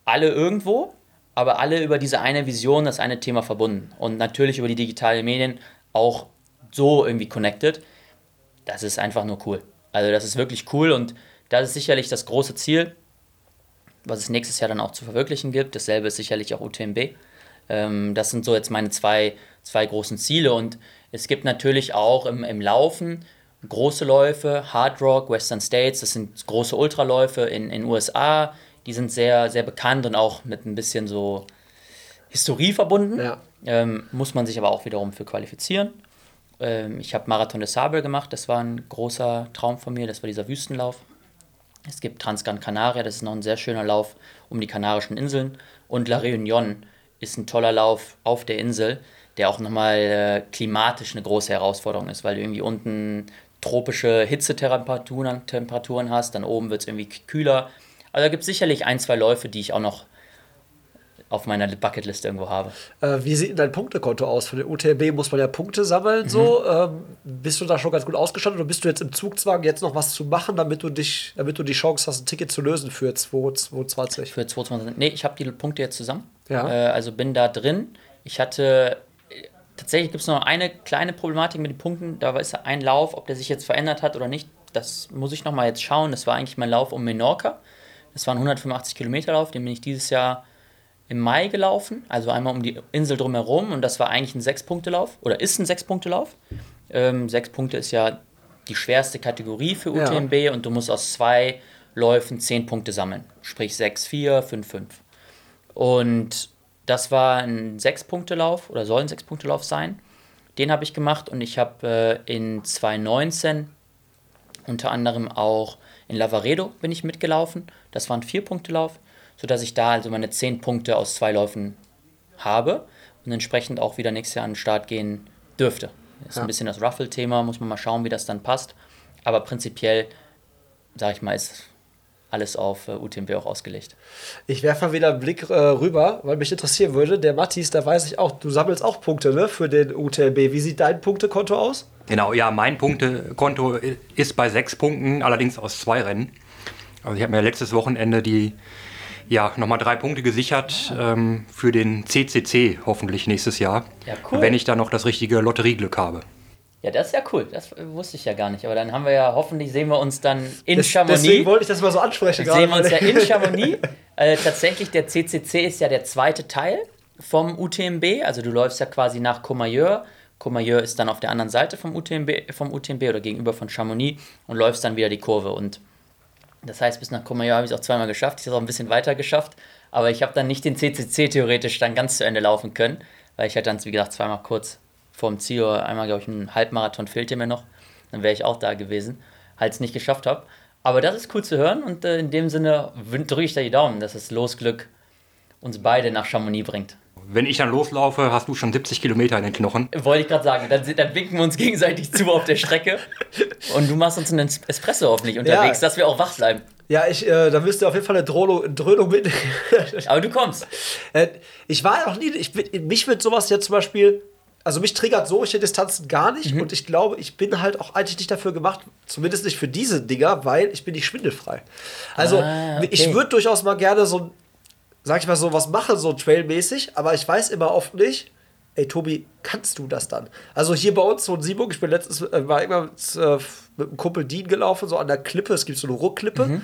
alle irgendwo, aber alle über diese eine Vision, das eine Thema verbunden. Und natürlich über die digitalen Medien auch so irgendwie connected. Das ist einfach nur cool. Also das ist wirklich cool und das ist sicherlich das große Ziel, was es nächstes Jahr dann auch zu verwirklichen gibt. Dasselbe ist sicherlich auch UTMB. Ähm, das sind so jetzt meine zwei, zwei großen Ziele. Und es gibt natürlich auch im, im Laufen große Läufe, Hard Rock, Western States, das sind große Ultraläufe in den USA, Die sind sehr, sehr bekannt und auch mit ein bisschen so Historie verbunden. Ja. Ähm, muss man sich aber auch wiederum für qualifizieren. Ähm, ich habe Marathon de Sable gemacht, das war ein großer Traum von mir, das war dieser Wüstenlauf. Es gibt Transgran Canaria, das ist noch ein sehr schöner Lauf um die Kanarischen Inseln. Und La Réunion ist ein toller Lauf auf der Insel, der auch nochmal äh, klimatisch eine große Herausforderung ist, weil du irgendwie unten tropische Hitzetemperaturen Temperaturen hast, dann oben wird es irgendwie kühler. Also da gibt es sicherlich ein, zwei Läufe, die ich auch noch auf meiner Bucketliste irgendwo habe. Äh, wie sieht denn dein Punktekonto aus? Für den UTMB muss man ja Punkte sammeln. So. Ähm, bist du da schon ganz gut ausgestattet oder bist du jetzt im Zugzwang, jetzt noch was zu machen, damit du dich, damit du die Chance hast, ein Ticket zu lösen für 2020? Für 2020. Nee, ich habe die Punkte jetzt zusammen. Ja. Äh, also bin da drin. Ich hatte. Tatsächlich gibt es noch eine kleine Problematik mit den Punkten. Da ist ein Lauf, ob der sich jetzt verändert hat oder nicht. Das muss ich noch mal jetzt schauen. Das war eigentlich mein Lauf um Menorca. Das war ein 185 Kilometer Lauf, den bin ich dieses Jahr im Mai gelaufen, also einmal um die Insel drumherum und das war eigentlich ein Sechs-Punkte-Lauf oder ist ein Sechs-Punkte-Lauf. Ähm, sechs Punkte ist ja die schwerste Kategorie für UTMB ja. und du musst aus zwei Läufen zehn Punkte sammeln, sprich 6, 4, 5, 5. Und das war ein Sechs-Punkte-Lauf oder soll ein Sechs-Punkte-Lauf sein. Den habe ich gemacht und ich habe äh, in 2019 unter anderem auch in Lavaredo bin ich mitgelaufen. Das war ein Vier-Punkte-Lauf, sodass ich da also meine zehn Punkte aus zwei Läufen habe und entsprechend auch wieder nächstes Jahr an den Start gehen dürfte. Das ist ja. ein bisschen das Ruffle-Thema, muss man mal schauen, wie das dann passt. Aber prinzipiell, sage ich mal, ist alles auf äh, UTMB auch ausgelegt. Ich werfe mal wieder einen Blick äh, rüber, weil mich interessieren würde. Der Matthias, da weiß ich auch, du sammelst auch Punkte ne, für den UTMB. Wie sieht dein Punktekonto aus? Genau, ja, mein Punktekonto ist bei sechs Punkten, allerdings aus zwei Rennen. Also ich habe mir letztes Wochenende die ja, nochmal drei Punkte gesichert ähm, für den CCC hoffentlich nächstes Jahr. Ja, cool. Wenn ich da noch das richtige Lotterieglück habe. Ja, das ist ja cool. Das wusste ich ja gar nicht. Aber dann haben wir ja, hoffentlich sehen wir uns dann in das, Chamonix. Deswegen wollte ich das mal so ansprechen. Sehen wir uns ja in Chamonix. äh, tatsächlich, der CCC ist ja der zweite Teil vom UTMB. Also du läufst ja quasi nach Comayeur. Comayeur ist dann auf der anderen Seite vom UTMB, vom UTMB oder gegenüber von Chamonix und läufst dann wieder die Kurve. Und das heißt, bis nach Comayeur habe ich es auch zweimal geschafft. Ich habe es auch ein bisschen weiter geschafft. Aber ich habe dann nicht den CCC theoretisch dann ganz zu Ende laufen können, weil ich halt dann, wie gesagt, zweimal kurz vorm Ziel, einmal, glaube ich, ein Halbmarathon fehlte mir noch. Dann wäre ich auch da gewesen, halt es nicht geschafft habe. Aber das ist cool zu hören und äh, in dem Sinne drücke ich da die Daumen, dass das Losglück uns beide nach Chamonix bringt. Wenn ich dann loslaufe, hast du schon 70 Kilometer in den Knochen. Wollte ich gerade sagen. Dann, dann, winken wir uns gegenseitig zu auf der Strecke. Und du machst uns einen Espresso hoffentlich unterwegs, ja. dass wir auch wach bleiben. Ja, ich, äh, da müsst ihr auf jeden Fall eine Dröhnung, Dröhnung mit. Aber du kommst. Äh, ich war auch nie, ich, mich wird sowas jetzt zum Beispiel also mich triggert solche Distanzen gar nicht mhm. und ich glaube, ich bin halt auch eigentlich nicht dafür gemacht, zumindest nicht für diese Dinger, weil ich bin nicht schwindelfrei. Also ah, okay. ich würde durchaus mal gerne so, sag ich mal so, was machen, so trailmäßig, aber ich weiß immer oft nicht, ey Tobi, kannst du das dann? Also hier bei uns so in Siebung, ich bin letztens, äh, war immer mit, äh, mit einem Kumpel Dean gelaufen, so an der Klippe, es gibt so eine Ruckklippe. Mhm.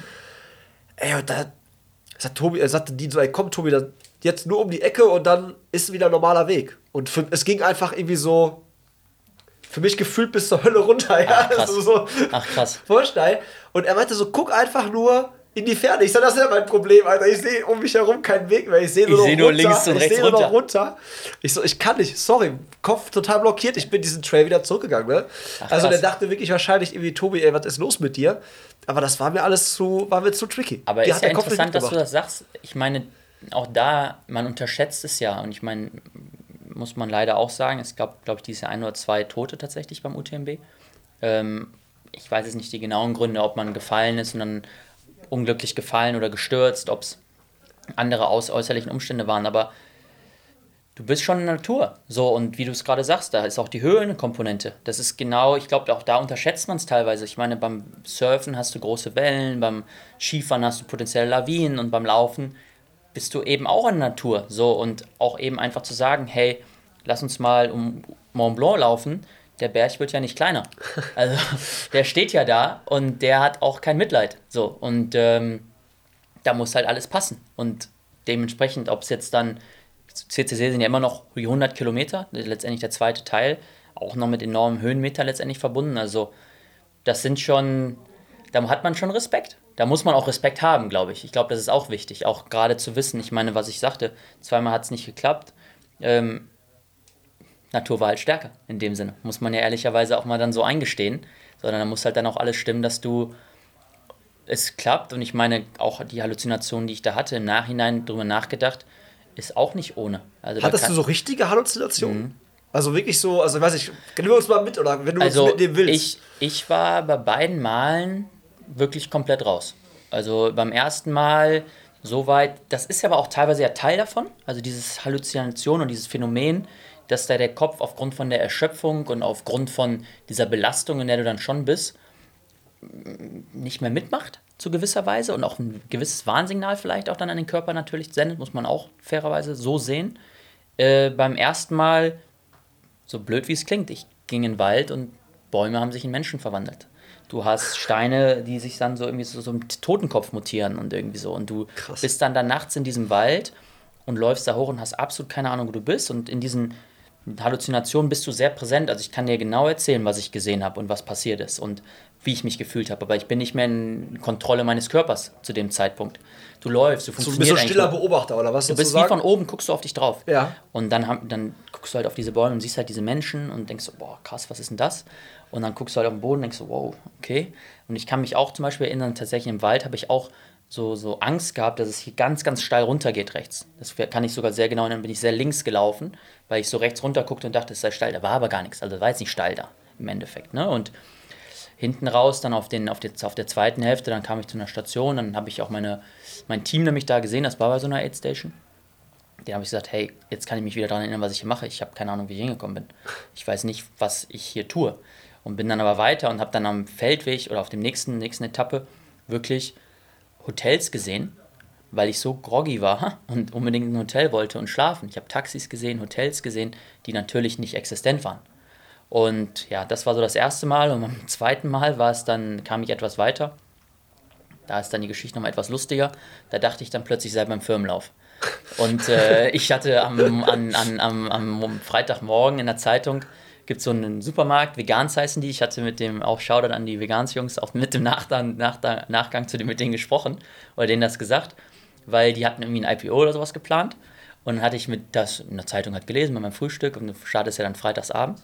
Ey, und da sagt Tobi, er sagte Dean so, ey komm Tobi, das, jetzt nur um die Ecke und dann ist wieder ein normaler Weg. Und für, es ging einfach irgendwie so für mich gefühlt bis zur Hölle runter. Ja? Ach, krass. Also so Ach, krass. Voll steil. Und er meinte so, guck einfach nur in die Ferne. Ich sage, das ist ja mein Problem, Alter. Ich sehe um mich herum keinen Weg mehr. Ich sehe nur, seh nur links und rechts ich runter. Nur noch runter. Ich so, ich kann nicht. Sorry, Kopf total blockiert. Ich bin diesen Trail wieder zurückgegangen. Ne? Ach, also der dachte wirklich wahrscheinlich irgendwie, Tobi, ey, was ist los mit dir? Aber das war mir alles zu, war mir zu tricky. Aber Die ist ja interessant, dass du das sagst. Ich meine, auch da, man unterschätzt es ja. Und ich meine, muss man leider auch sagen, es gab, glaube ich, dieses Jahr ein oder zwei Tote tatsächlich beim UTMB. Ähm, ich weiß jetzt nicht die genauen Gründe, ob man gefallen ist und dann unglücklich gefallen oder gestürzt, ob es andere aus äußerlichen Umstände waren, aber du bist schon in der Natur. So, und wie du es gerade sagst, da ist auch die Höhe eine Komponente. Das ist genau, ich glaube, auch da unterschätzt man es teilweise. Ich meine, beim Surfen hast du große Wellen, beim Skifahren hast du potenzielle Lawinen und beim Laufen bist du eben auch in der Natur. So und auch eben einfach zu sagen, hey, lass uns mal um Mont Blanc laufen. Der Berg wird ja nicht kleiner. Also der steht ja da und der hat auch kein Mitleid. So und ähm, da muss halt alles passen. Und dementsprechend, ob es jetzt dann CCC sind ja immer noch 100 Kilometer, letztendlich der zweite Teil, auch noch mit enormen Höhenmeter letztendlich verbunden. Also das sind schon da hat man schon Respekt. Da muss man auch Respekt haben, glaube ich. Ich glaube, das ist auch wichtig, auch gerade zu wissen. Ich meine, was ich sagte, zweimal hat es nicht geklappt. Ähm, Natur war halt stärker in dem Sinne. Muss man ja ehrlicherweise auch mal dann so eingestehen. Sondern da muss halt dann auch alles stimmen, dass du es klappt. Und ich meine, auch die Halluzinationen, die ich da hatte, im Nachhinein drüber nachgedacht, ist auch nicht ohne. Also Hattest du so richtige Halluzinationen? Mhm. Also wirklich so, also weiß ich, nimm uns mal mit oder wenn du also uns mitnehmen willst. Ich, ich war bei beiden Malen wirklich komplett raus. Also beim ersten Mal soweit, das ist ja aber auch teilweise ja Teil davon, also dieses Halluzination und dieses Phänomen, dass da der Kopf aufgrund von der Erschöpfung und aufgrund von dieser Belastung, in der du dann schon bist, nicht mehr mitmacht zu gewisser Weise und auch ein gewisses Warnsignal vielleicht auch dann an den Körper natürlich sendet, muss man auch fairerweise so sehen. Äh, beim ersten Mal, so blöd wie es klingt, ich ging in den Wald und Bäume haben sich in Menschen verwandelt. Du hast Steine, die sich dann so irgendwie so, so im Totenkopf mutieren und irgendwie so. Und du Krass. bist dann da nachts in diesem Wald und läufst da hoch und hast absolut keine Ahnung, wo du bist. Und in diesen Halluzinationen bist du sehr präsent. Also ich kann dir genau erzählen, was ich gesehen habe und was passiert ist. Und wie ich mich gefühlt habe. Aber ich bin nicht mehr in Kontrolle meines Körpers zu dem Zeitpunkt. Du läufst, du funktionierst. Du bist so stiller Beobachter, oder was? Du bist wie von oben, guckst du auf dich drauf. Ja. Und dann, dann guckst du halt auf diese Bäume und siehst halt diese Menschen und denkst so, boah, krass, was ist denn das? Und dann guckst du halt auf den Boden und denkst so, wow, okay. Und ich kann mich auch zum Beispiel erinnern, tatsächlich im Wald habe ich auch so, so Angst gehabt, dass es hier ganz, ganz steil runtergeht rechts. Das kann ich sogar sehr genau erinnern, bin ich sehr links gelaufen, weil ich so rechts runter guckte und dachte, es sei steil. Da war aber gar nichts. Also war jetzt nicht steil da im Endeffekt. Ne? Und hinten raus, dann auf, den, auf, die, auf der zweiten Hälfte, dann kam ich zu einer Station, dann habe ich auch meine, mein Team nämlich da gesehen, das war bei so einer Aid Station. Den habe ich gesagt, hey, jetzt kann ich mich wieder daran erinnern, was ich hier mache. Ich habe keine Ahnung, wie ich hingekommen bin. Ich weiß nicht, was ich hier tue. Und bin dann aber weiter und habe dann am Feldweg oder auf dem nächsten, nächsten Etappe wirklich Hotels gesehen, weil ich so groggy war und unbedingt ein Hotel wollte und schlafen. Ich habe Taxis gesehen, Hotels gesehen, die natürlich nicht existent waren. Und ja, das war so das erste Mal. Und beim zweiten Mal war es dann, kam ich etwas weiter. Da ist dann die Geschichte nochmal etwas lustiger. Da dachte ich dann plötzlich, sei beim Firmenlauf. Und äh, ich hatte am, an, an, am, am Freitagmorgen in der Zeitung, gibt es so einen Supermarkt, Vegans heißen die. Ich hatte mit dem, auch Shoutout an die Vegans-Jungs, auch mit dem Nachgang, nach, Nachgang zu dem mit denen gesprochen oder denen das gesagt, weil die hatten irgendwie ein IPO oder sowas geplant. Und dann hatte ich mit das in der Zeitung halt gelesen bei meinem Frühstück und startet es ja dann freitagsabends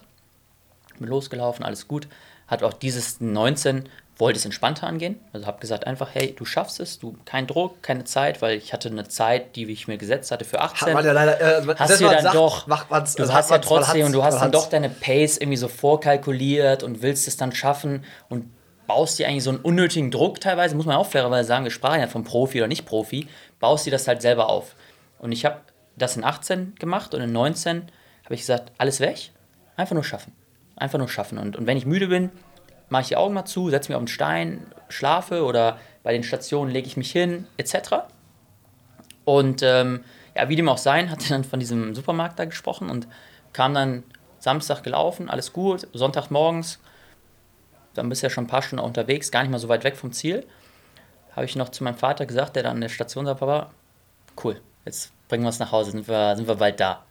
bin losgelaufen, alles gut. Hat auch dieses 19, wollte es entspannter angehen. Also habe gesagt einfach, hey, du schaffst es, du kein Druck, keine Zeit, weil ich hatte eine Zeit, die ich mir gesetzt hatte für 18. Hat ja leider, äh, hast du dann sagt, doch, du also hast ja trotzdem und du hast dann doch deine Pace irgendwie so vorkalkuliert und willst es dann schaffen und baust dir eigentlich so einen unnötigen Druck teilweise, muss man auch fairerweise sagen, wir sprachen ja vom Profi oder nicht Profi, baust dir das halt selber auf. Und ich habe das in 18 gemacht und in 19 habe ich gesagt, alles weg, einfach nur schaffen. Einfach nur schaffen. Und, und wenn ich müde bin, mache ich die Augen mal zu, setze mich auf den Stein, schlafe oder bei den Stationen lege ich mich hin, etc. Und ähm, ja, wie dem auch sein, hat er dann von diesem Supermarkt da gesprochen und kam dann Samstag gelaufen, alles gut, Sonntagmorgens, dann bist du ja schon ein paar Stunden unterwegs, gar nicht mal so weit weg vom Ziel. Habe ich noch zu meinem Vater gesagt, der dann an der Station war, cool, jetzt bringen wir es nach Hause, sind wir, sind wir bald da.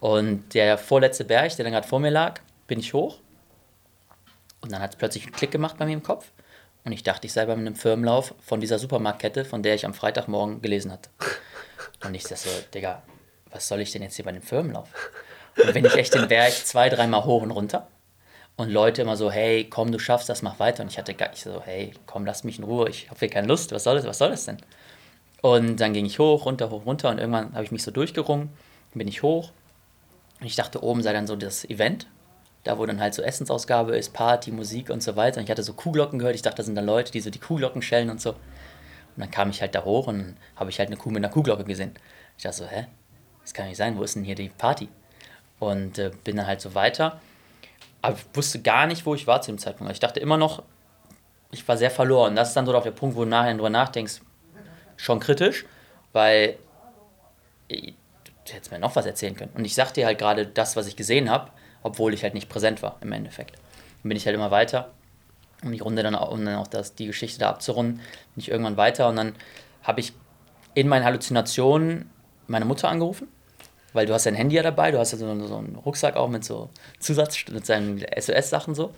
Und der vorletzte Berg, der dann gerade vor mir lag, bin ich hoch und dann hat es plötzlich einen Klick gemacht bei mir im Kopf und ich dachte, ich sei bei einem Firmenlauf von dieser Supermarktkette, von der ich am Freitagmorgen gelesen hatte. Und ich dachte so, Digga, was soll ich denn jetzt hier bei dem Firmenlauf? Und bin ich echt den Berg zwei, dreimal hoch und runter und Leute immer so, hey, komm, du schaffst das, mach weiter. Und ich hatte gar nicht so, hey, komm, lass mich in Ruhe, ich habe hier keine Lust, was soll das, was soll das denn? Und dann ging ich hoch, runter, hoch, runter und irgendwann habe ich mich so durchgerungen, bin ich hoch und ich dachte, oben sei dann so das Event, da wo dann halt so Essensausgabe ist, Party, Musik und so weiter. Und ich hatte so Kuhglocken gehört, ich dachte, das sind dann Leute, die so die Kuhglocken schellen und so. Und dann kam ich halt da hoch und habe ich halt eine Kuh mit einer Kuhglocke gesehen. Ich dachte so, hä? Das kann nicht sein, wo ist denn hier die Party? Und äh, bin dann halt so weiter. Aber ich wusste gar nicht, wo ich war zu dem Zeitpunkt. Ich dachte immer noch, ich war sehr verloren. Das ist dann so auf der Punkt, wo du nachher drüber nachdenkst, schon kritisch, weil äh, du hättest mir noch was erzählen können. Und ich sagte dir halt gerade das, was ich gesehen habe, obwohl ich halt nicht präsent war im Endeffekt. Dann bin ich halt immer weiter, um die Runde dann auch, um dann auch das, die Geschichte da abzurunden, bin ich irgendwann weiter und dann habe ich in meinen Halluzinationen meine Mutter angerufen, weil du hast dein Handy ja dabei, du hast ja so, so einen Rucksack auch mit so Zusatz, mit seinen SOS-Sachen so.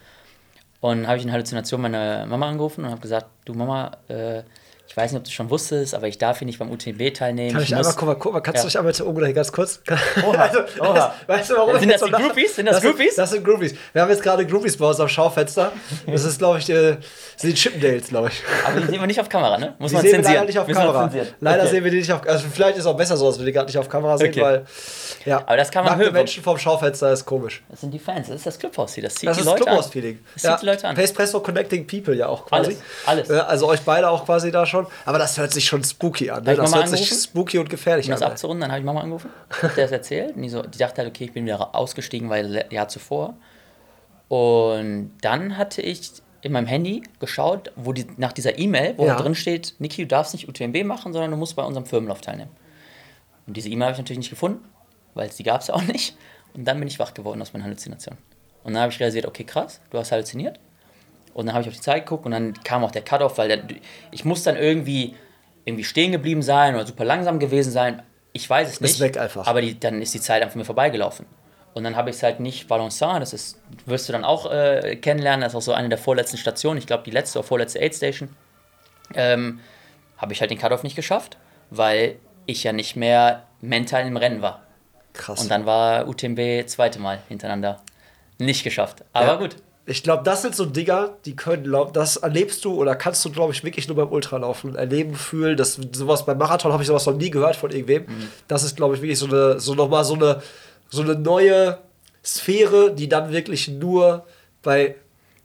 Und habe ich in Halluzination meine Mama angerufen und habe gesagt, du Mama, äh, ich weiß nicht, ob du schon wusstest, aber ich darf hier nicht beim UTMB teilnehmen. Kann ich, muss- einmal, guck mal, guck mal, kannst Ja. du dich einmal bitte umdrehen, ganz kurz? Oha, Also, oha. Weißt, du, warum Sind ich das die lache? Groupies? Sind das Groupies? das sind Groupies. Wir haben jetzt gerade Groupies bei uns am Schaufenster. Das ist, glaube ich, die, das sind die Chippendales, glaube ich. Aber die sehen wir nicht auf Kamera, ne? Muss Die man sehen wir zensieren. leider nicht auf wir Kamera. Leider Okay. sehen wir die nicht auf Also vielleicht ist es auch besser so, dass wir die gerade nicht auf Kamera sehen, Okay. weil ja, Aber das kann man hören. Menschen vom Schaufenster ist komisch. Das sind die Fans, das ist das Clubhaus hier. Das zieht Das die ist Leute an. Clubhouse-Feeling. Das zieht die Leute an. Pacepresso Connecting People ja auch quasi. Alles, alles. Ja, also euch beide auch quasi da schon. Aber das hört sich schon spooky an. Ne? Das hört sich angerufen? spooky und gefährlich Um das an. abzurunden, dann habe ich Mama angerufen, hab der das erzählt. Und die, so, die dachte halt, okay, ich bin wieder ausgestiegen, weil Jahr zuvor. Und dann hatte ich in meinem Handy geschaut, wo die, nach dieser E-Mail, wo Ja. drin steht, Niki, du darfst nicht UTMB machen, sondern du musst bei unserem Firmenlauf teilnehmen. Und diese E-Mail habe ich natürlich nicht gefunden, weil die gab es auch nicht. Und dann bin ich wach geworden aus meiner Halluzination. Und dann habe ich realisiert, okay, krass, du hast halluziniert. Und dann habe ich auf die Zeit geguckt und dann kam auch der Cut-Off, weil der, ich muss dann irgendwie, irgendwie stehen geblieben sein oder super langsam gewesen sein. Ich weiß es nicht. weg einfach. Aber die, dann ist die Zeit einfach mir vorbeigelaufen. Und dann habe ich es halt nicht Valenciennes, das ist, wirst du dann auch äh, kennenlernen, das ist auch so eine der vorletzten Stationen, ich glaube die letzte oder vorletzte Aid Station, ähm, habe ich halt den Cut-Off nicht geschafft, weil ich ja nicht mehr mental im Rennen war. Krass. Und dann war UTMB zweite Mal hintereinander nicht geschafft. Aber Ja. gut, Ich glaube, das sind so Dinger, die können, das erlebst du oder kannst du, glaube ich, wirklich nur beim Ultralaufen erleben, fühlen. Das, sowas beim Marathon habe ich sowas noch nie gehört von irgendwem. Mhm. Das ist, glaube ich, wirklich so eine, so nochmal so eine, so eine neue Sphäre, die dann wirklich nur bei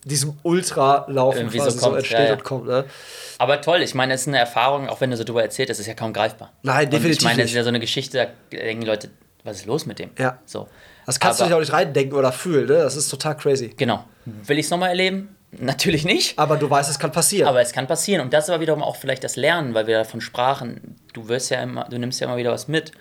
diesem Ultralaufen Irgendwie so quasi so, kommt, entsteht ja, ja. und kommt. Ne? Aber toll, ich meine, es ist eine Erfahrung, auch wenn du so drüber erzählst, das ist ja kaum greifbar. Nein, Und definitiv Ich meine, es ist ja so eine Geschichte, da denken Leute, was ist los mit dem? Ja. So. Das kannst Aber- du dich auch nicht reindenken oder fühlen. Ne? Das ist total crazy. Genau. Will ich es nochmal erleben? Natürlich nicht. Aber du weißt, es kann passieren. Aber es kann passieren. Und das aber wiederum auch vielleicht das Lernen, weil wir davon sprachen. Du wirst ja immer, du nimmst ja immer wieder was mit.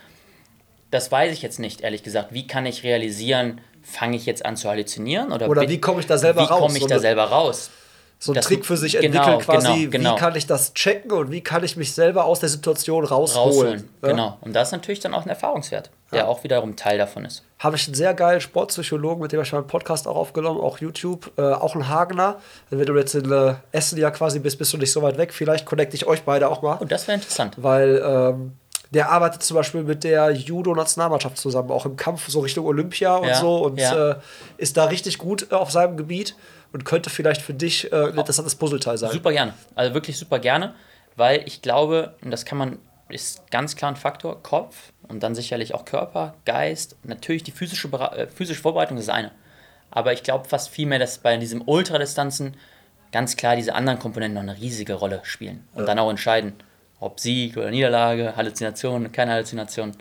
Das weiß ich jetzt nicht, ehrlich gesagt. Wie kann ich realisieren, fange ich jetzt an zu halluzinieren? Oder, Oder wie komme ich da selber wie raus? komme ich da selber raus? So einen das- Trick für sich genau, entwickeln quasi, genau, genau. wie kann ich das checken und wie kann ich mich selber aus der Situation rausholen. Rausholen. Ja? Genau. Und das ist natürlich dann auch ein Erfahrungswert, der auch wiederum Teil davon ist. Habe ich einen sehr geilen Sportpsychologen, mit dem ich mal einen Podcast auch aufgenommen, auch YouTube, äh, auch ein Hagener. Wenn du jetzt in äh, Essen ja quasi bist, bist du nicht so weit weg. Vielleicht connecte ich euch beide auch mal. Und das wäre interessant. Weil ähm, der arbeitet zum Beispiel mit der Judo-Nationalmannschaft zusammen, auch im Kampf so Richtung Olympia und Ja, so und äh, ist da richtig gut äh, auf seinem Gebiet und könnte vielleicht für dich äh, ein interessantes Puzzleteil sein. Super gerne. Also wirklich super gerne, weil ich glaube, und das kann man, ist ganz klar ein Faktor, Kopf und dann sicherlich auch Körper, Geist, natürlich die physische, äh, physische Vorbereitung ist eine. Aber ich glaube fast vielmehr, dass bei diesen Ultradistanzen ganz klar diese anderen Komponenten noch eine riesige Rolle spielen und dann auch entscheiden, ob Sieg oder Niederlage, Halluzination, keine Halluzination.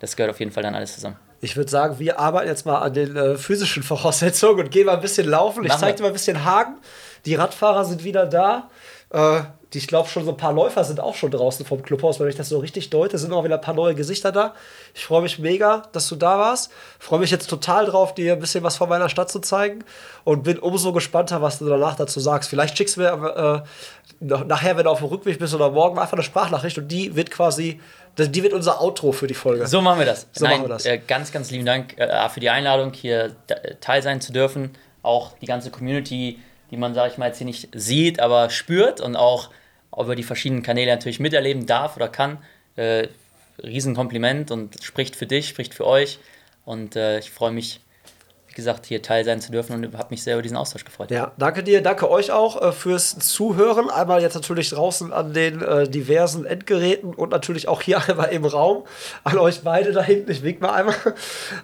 Das gehört auf jeden Fall dann alles zusammen. Ich würde sagen, wir arbeiten jetzt mal an den äh, physischen Voraussetzungen und gehen mal ein bisschen laufen. Ich zeige dir mal ein bisschen Hagen. Die Radfahrer sind wieder da. Äh, die, ich glaube schon so ein paar Läufer sind auch schon draußen vom Clubhaus, wenn ich das so richtig deute, sind auch wieder ein paar neue Gesichter da. Ich freue mich mega, dass du da warst. Freue mich jetzt total drauf, dir ein bisschen was von meiner Stadt zu zeigen und bin umso gespannter, was du danach dazu sagst. Vielleicht schickst du mir äh, noch- nachher, wenn du auf dem Rückweg bist oder morgen einfach eine Sprachnachricht und die wird quasi, die wird unser Outro für die Folge. So machen wir das. So Nein, machen wir das. Äh, ganz, ganz lieben Dank äh, für die Einladung, hier äh, Teil sein zu dürfen. Auch die ganze Community, die man, sage ich mal, jetzt hier nicht sieht, aber spürt und auch über die verschiedenen Kanäle natürlich miterleben darf oder kann. Äh, Riesenkompliment und spricht für dich, spricht für euch. Und äh, ich freue mich, wie gesagt, hier Teil sein zu dürfen und habe mich sehr über diesen Austausch gefreut. Ja, danke dir, danke euch auch äh, fürs Zuhören. Einmal jetzt natürlich draußen an den äh, diversen Endgeräten und natürlich auch hier einmal im Raum. An euch beide da hinten, ich wink mal einmal.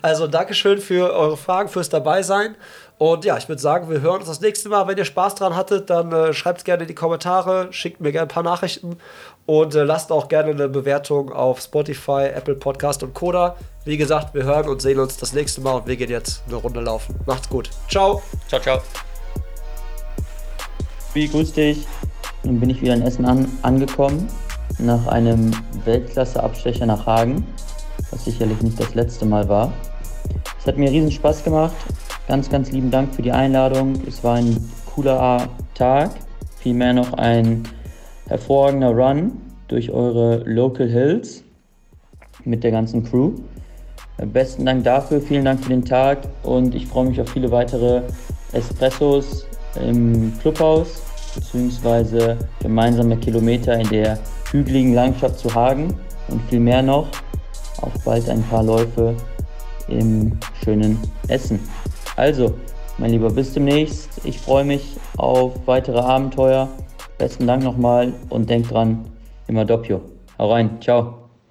Also Dankeschön für eure Fragen, fürs Dabeisein. Und ja, ich würde sagen, wir hören uns das nächste Mal. Wenn ihr Spaß dran hattet, dann äh, schreibt es gerne in die Kommentare, schickt mir gerne ein paar Nachrichten und äh, lasst auch gerne eine Bewertung auf Spotify, Apple Podcast und Koda. Wie gesagt, wir hören und sehen uns das nächste Mal und wir gehen jetzt eine Runde laufen. Macht's gut. Ciao. Ciao, ciao. Wie grüß dich. Nun bin ich wieder in Essen an, angekommen, nach einem Weltklasse-Abstecher nach Hagen, was sicherlich nicht das letzte Mal war. Es hat mir riesen Spaß gemacht. Ganz, ganz lieben Dank für die Einladung. Es war ein cooler Tag, vielmehr noch ein hervorragender Run durch eure Local Hills mit der ganzen Crew. Besten Dank dafür, vielen Dank für den Tag und ich freue mich auf viele weitere Espressos im Clubhaus, beziehungsweise gemeinsame Kilometer in der hügeligen Landschaft zu Hagen und viel mehr noch. Auch bald ein paar Läufe im schönen Essen. Also, mein Lieber, bis demnächst. Ich freue mich auf weitere Abenteuer. Besten Dank nochmal und denk dran, immer doppio. Hau rein, ciao.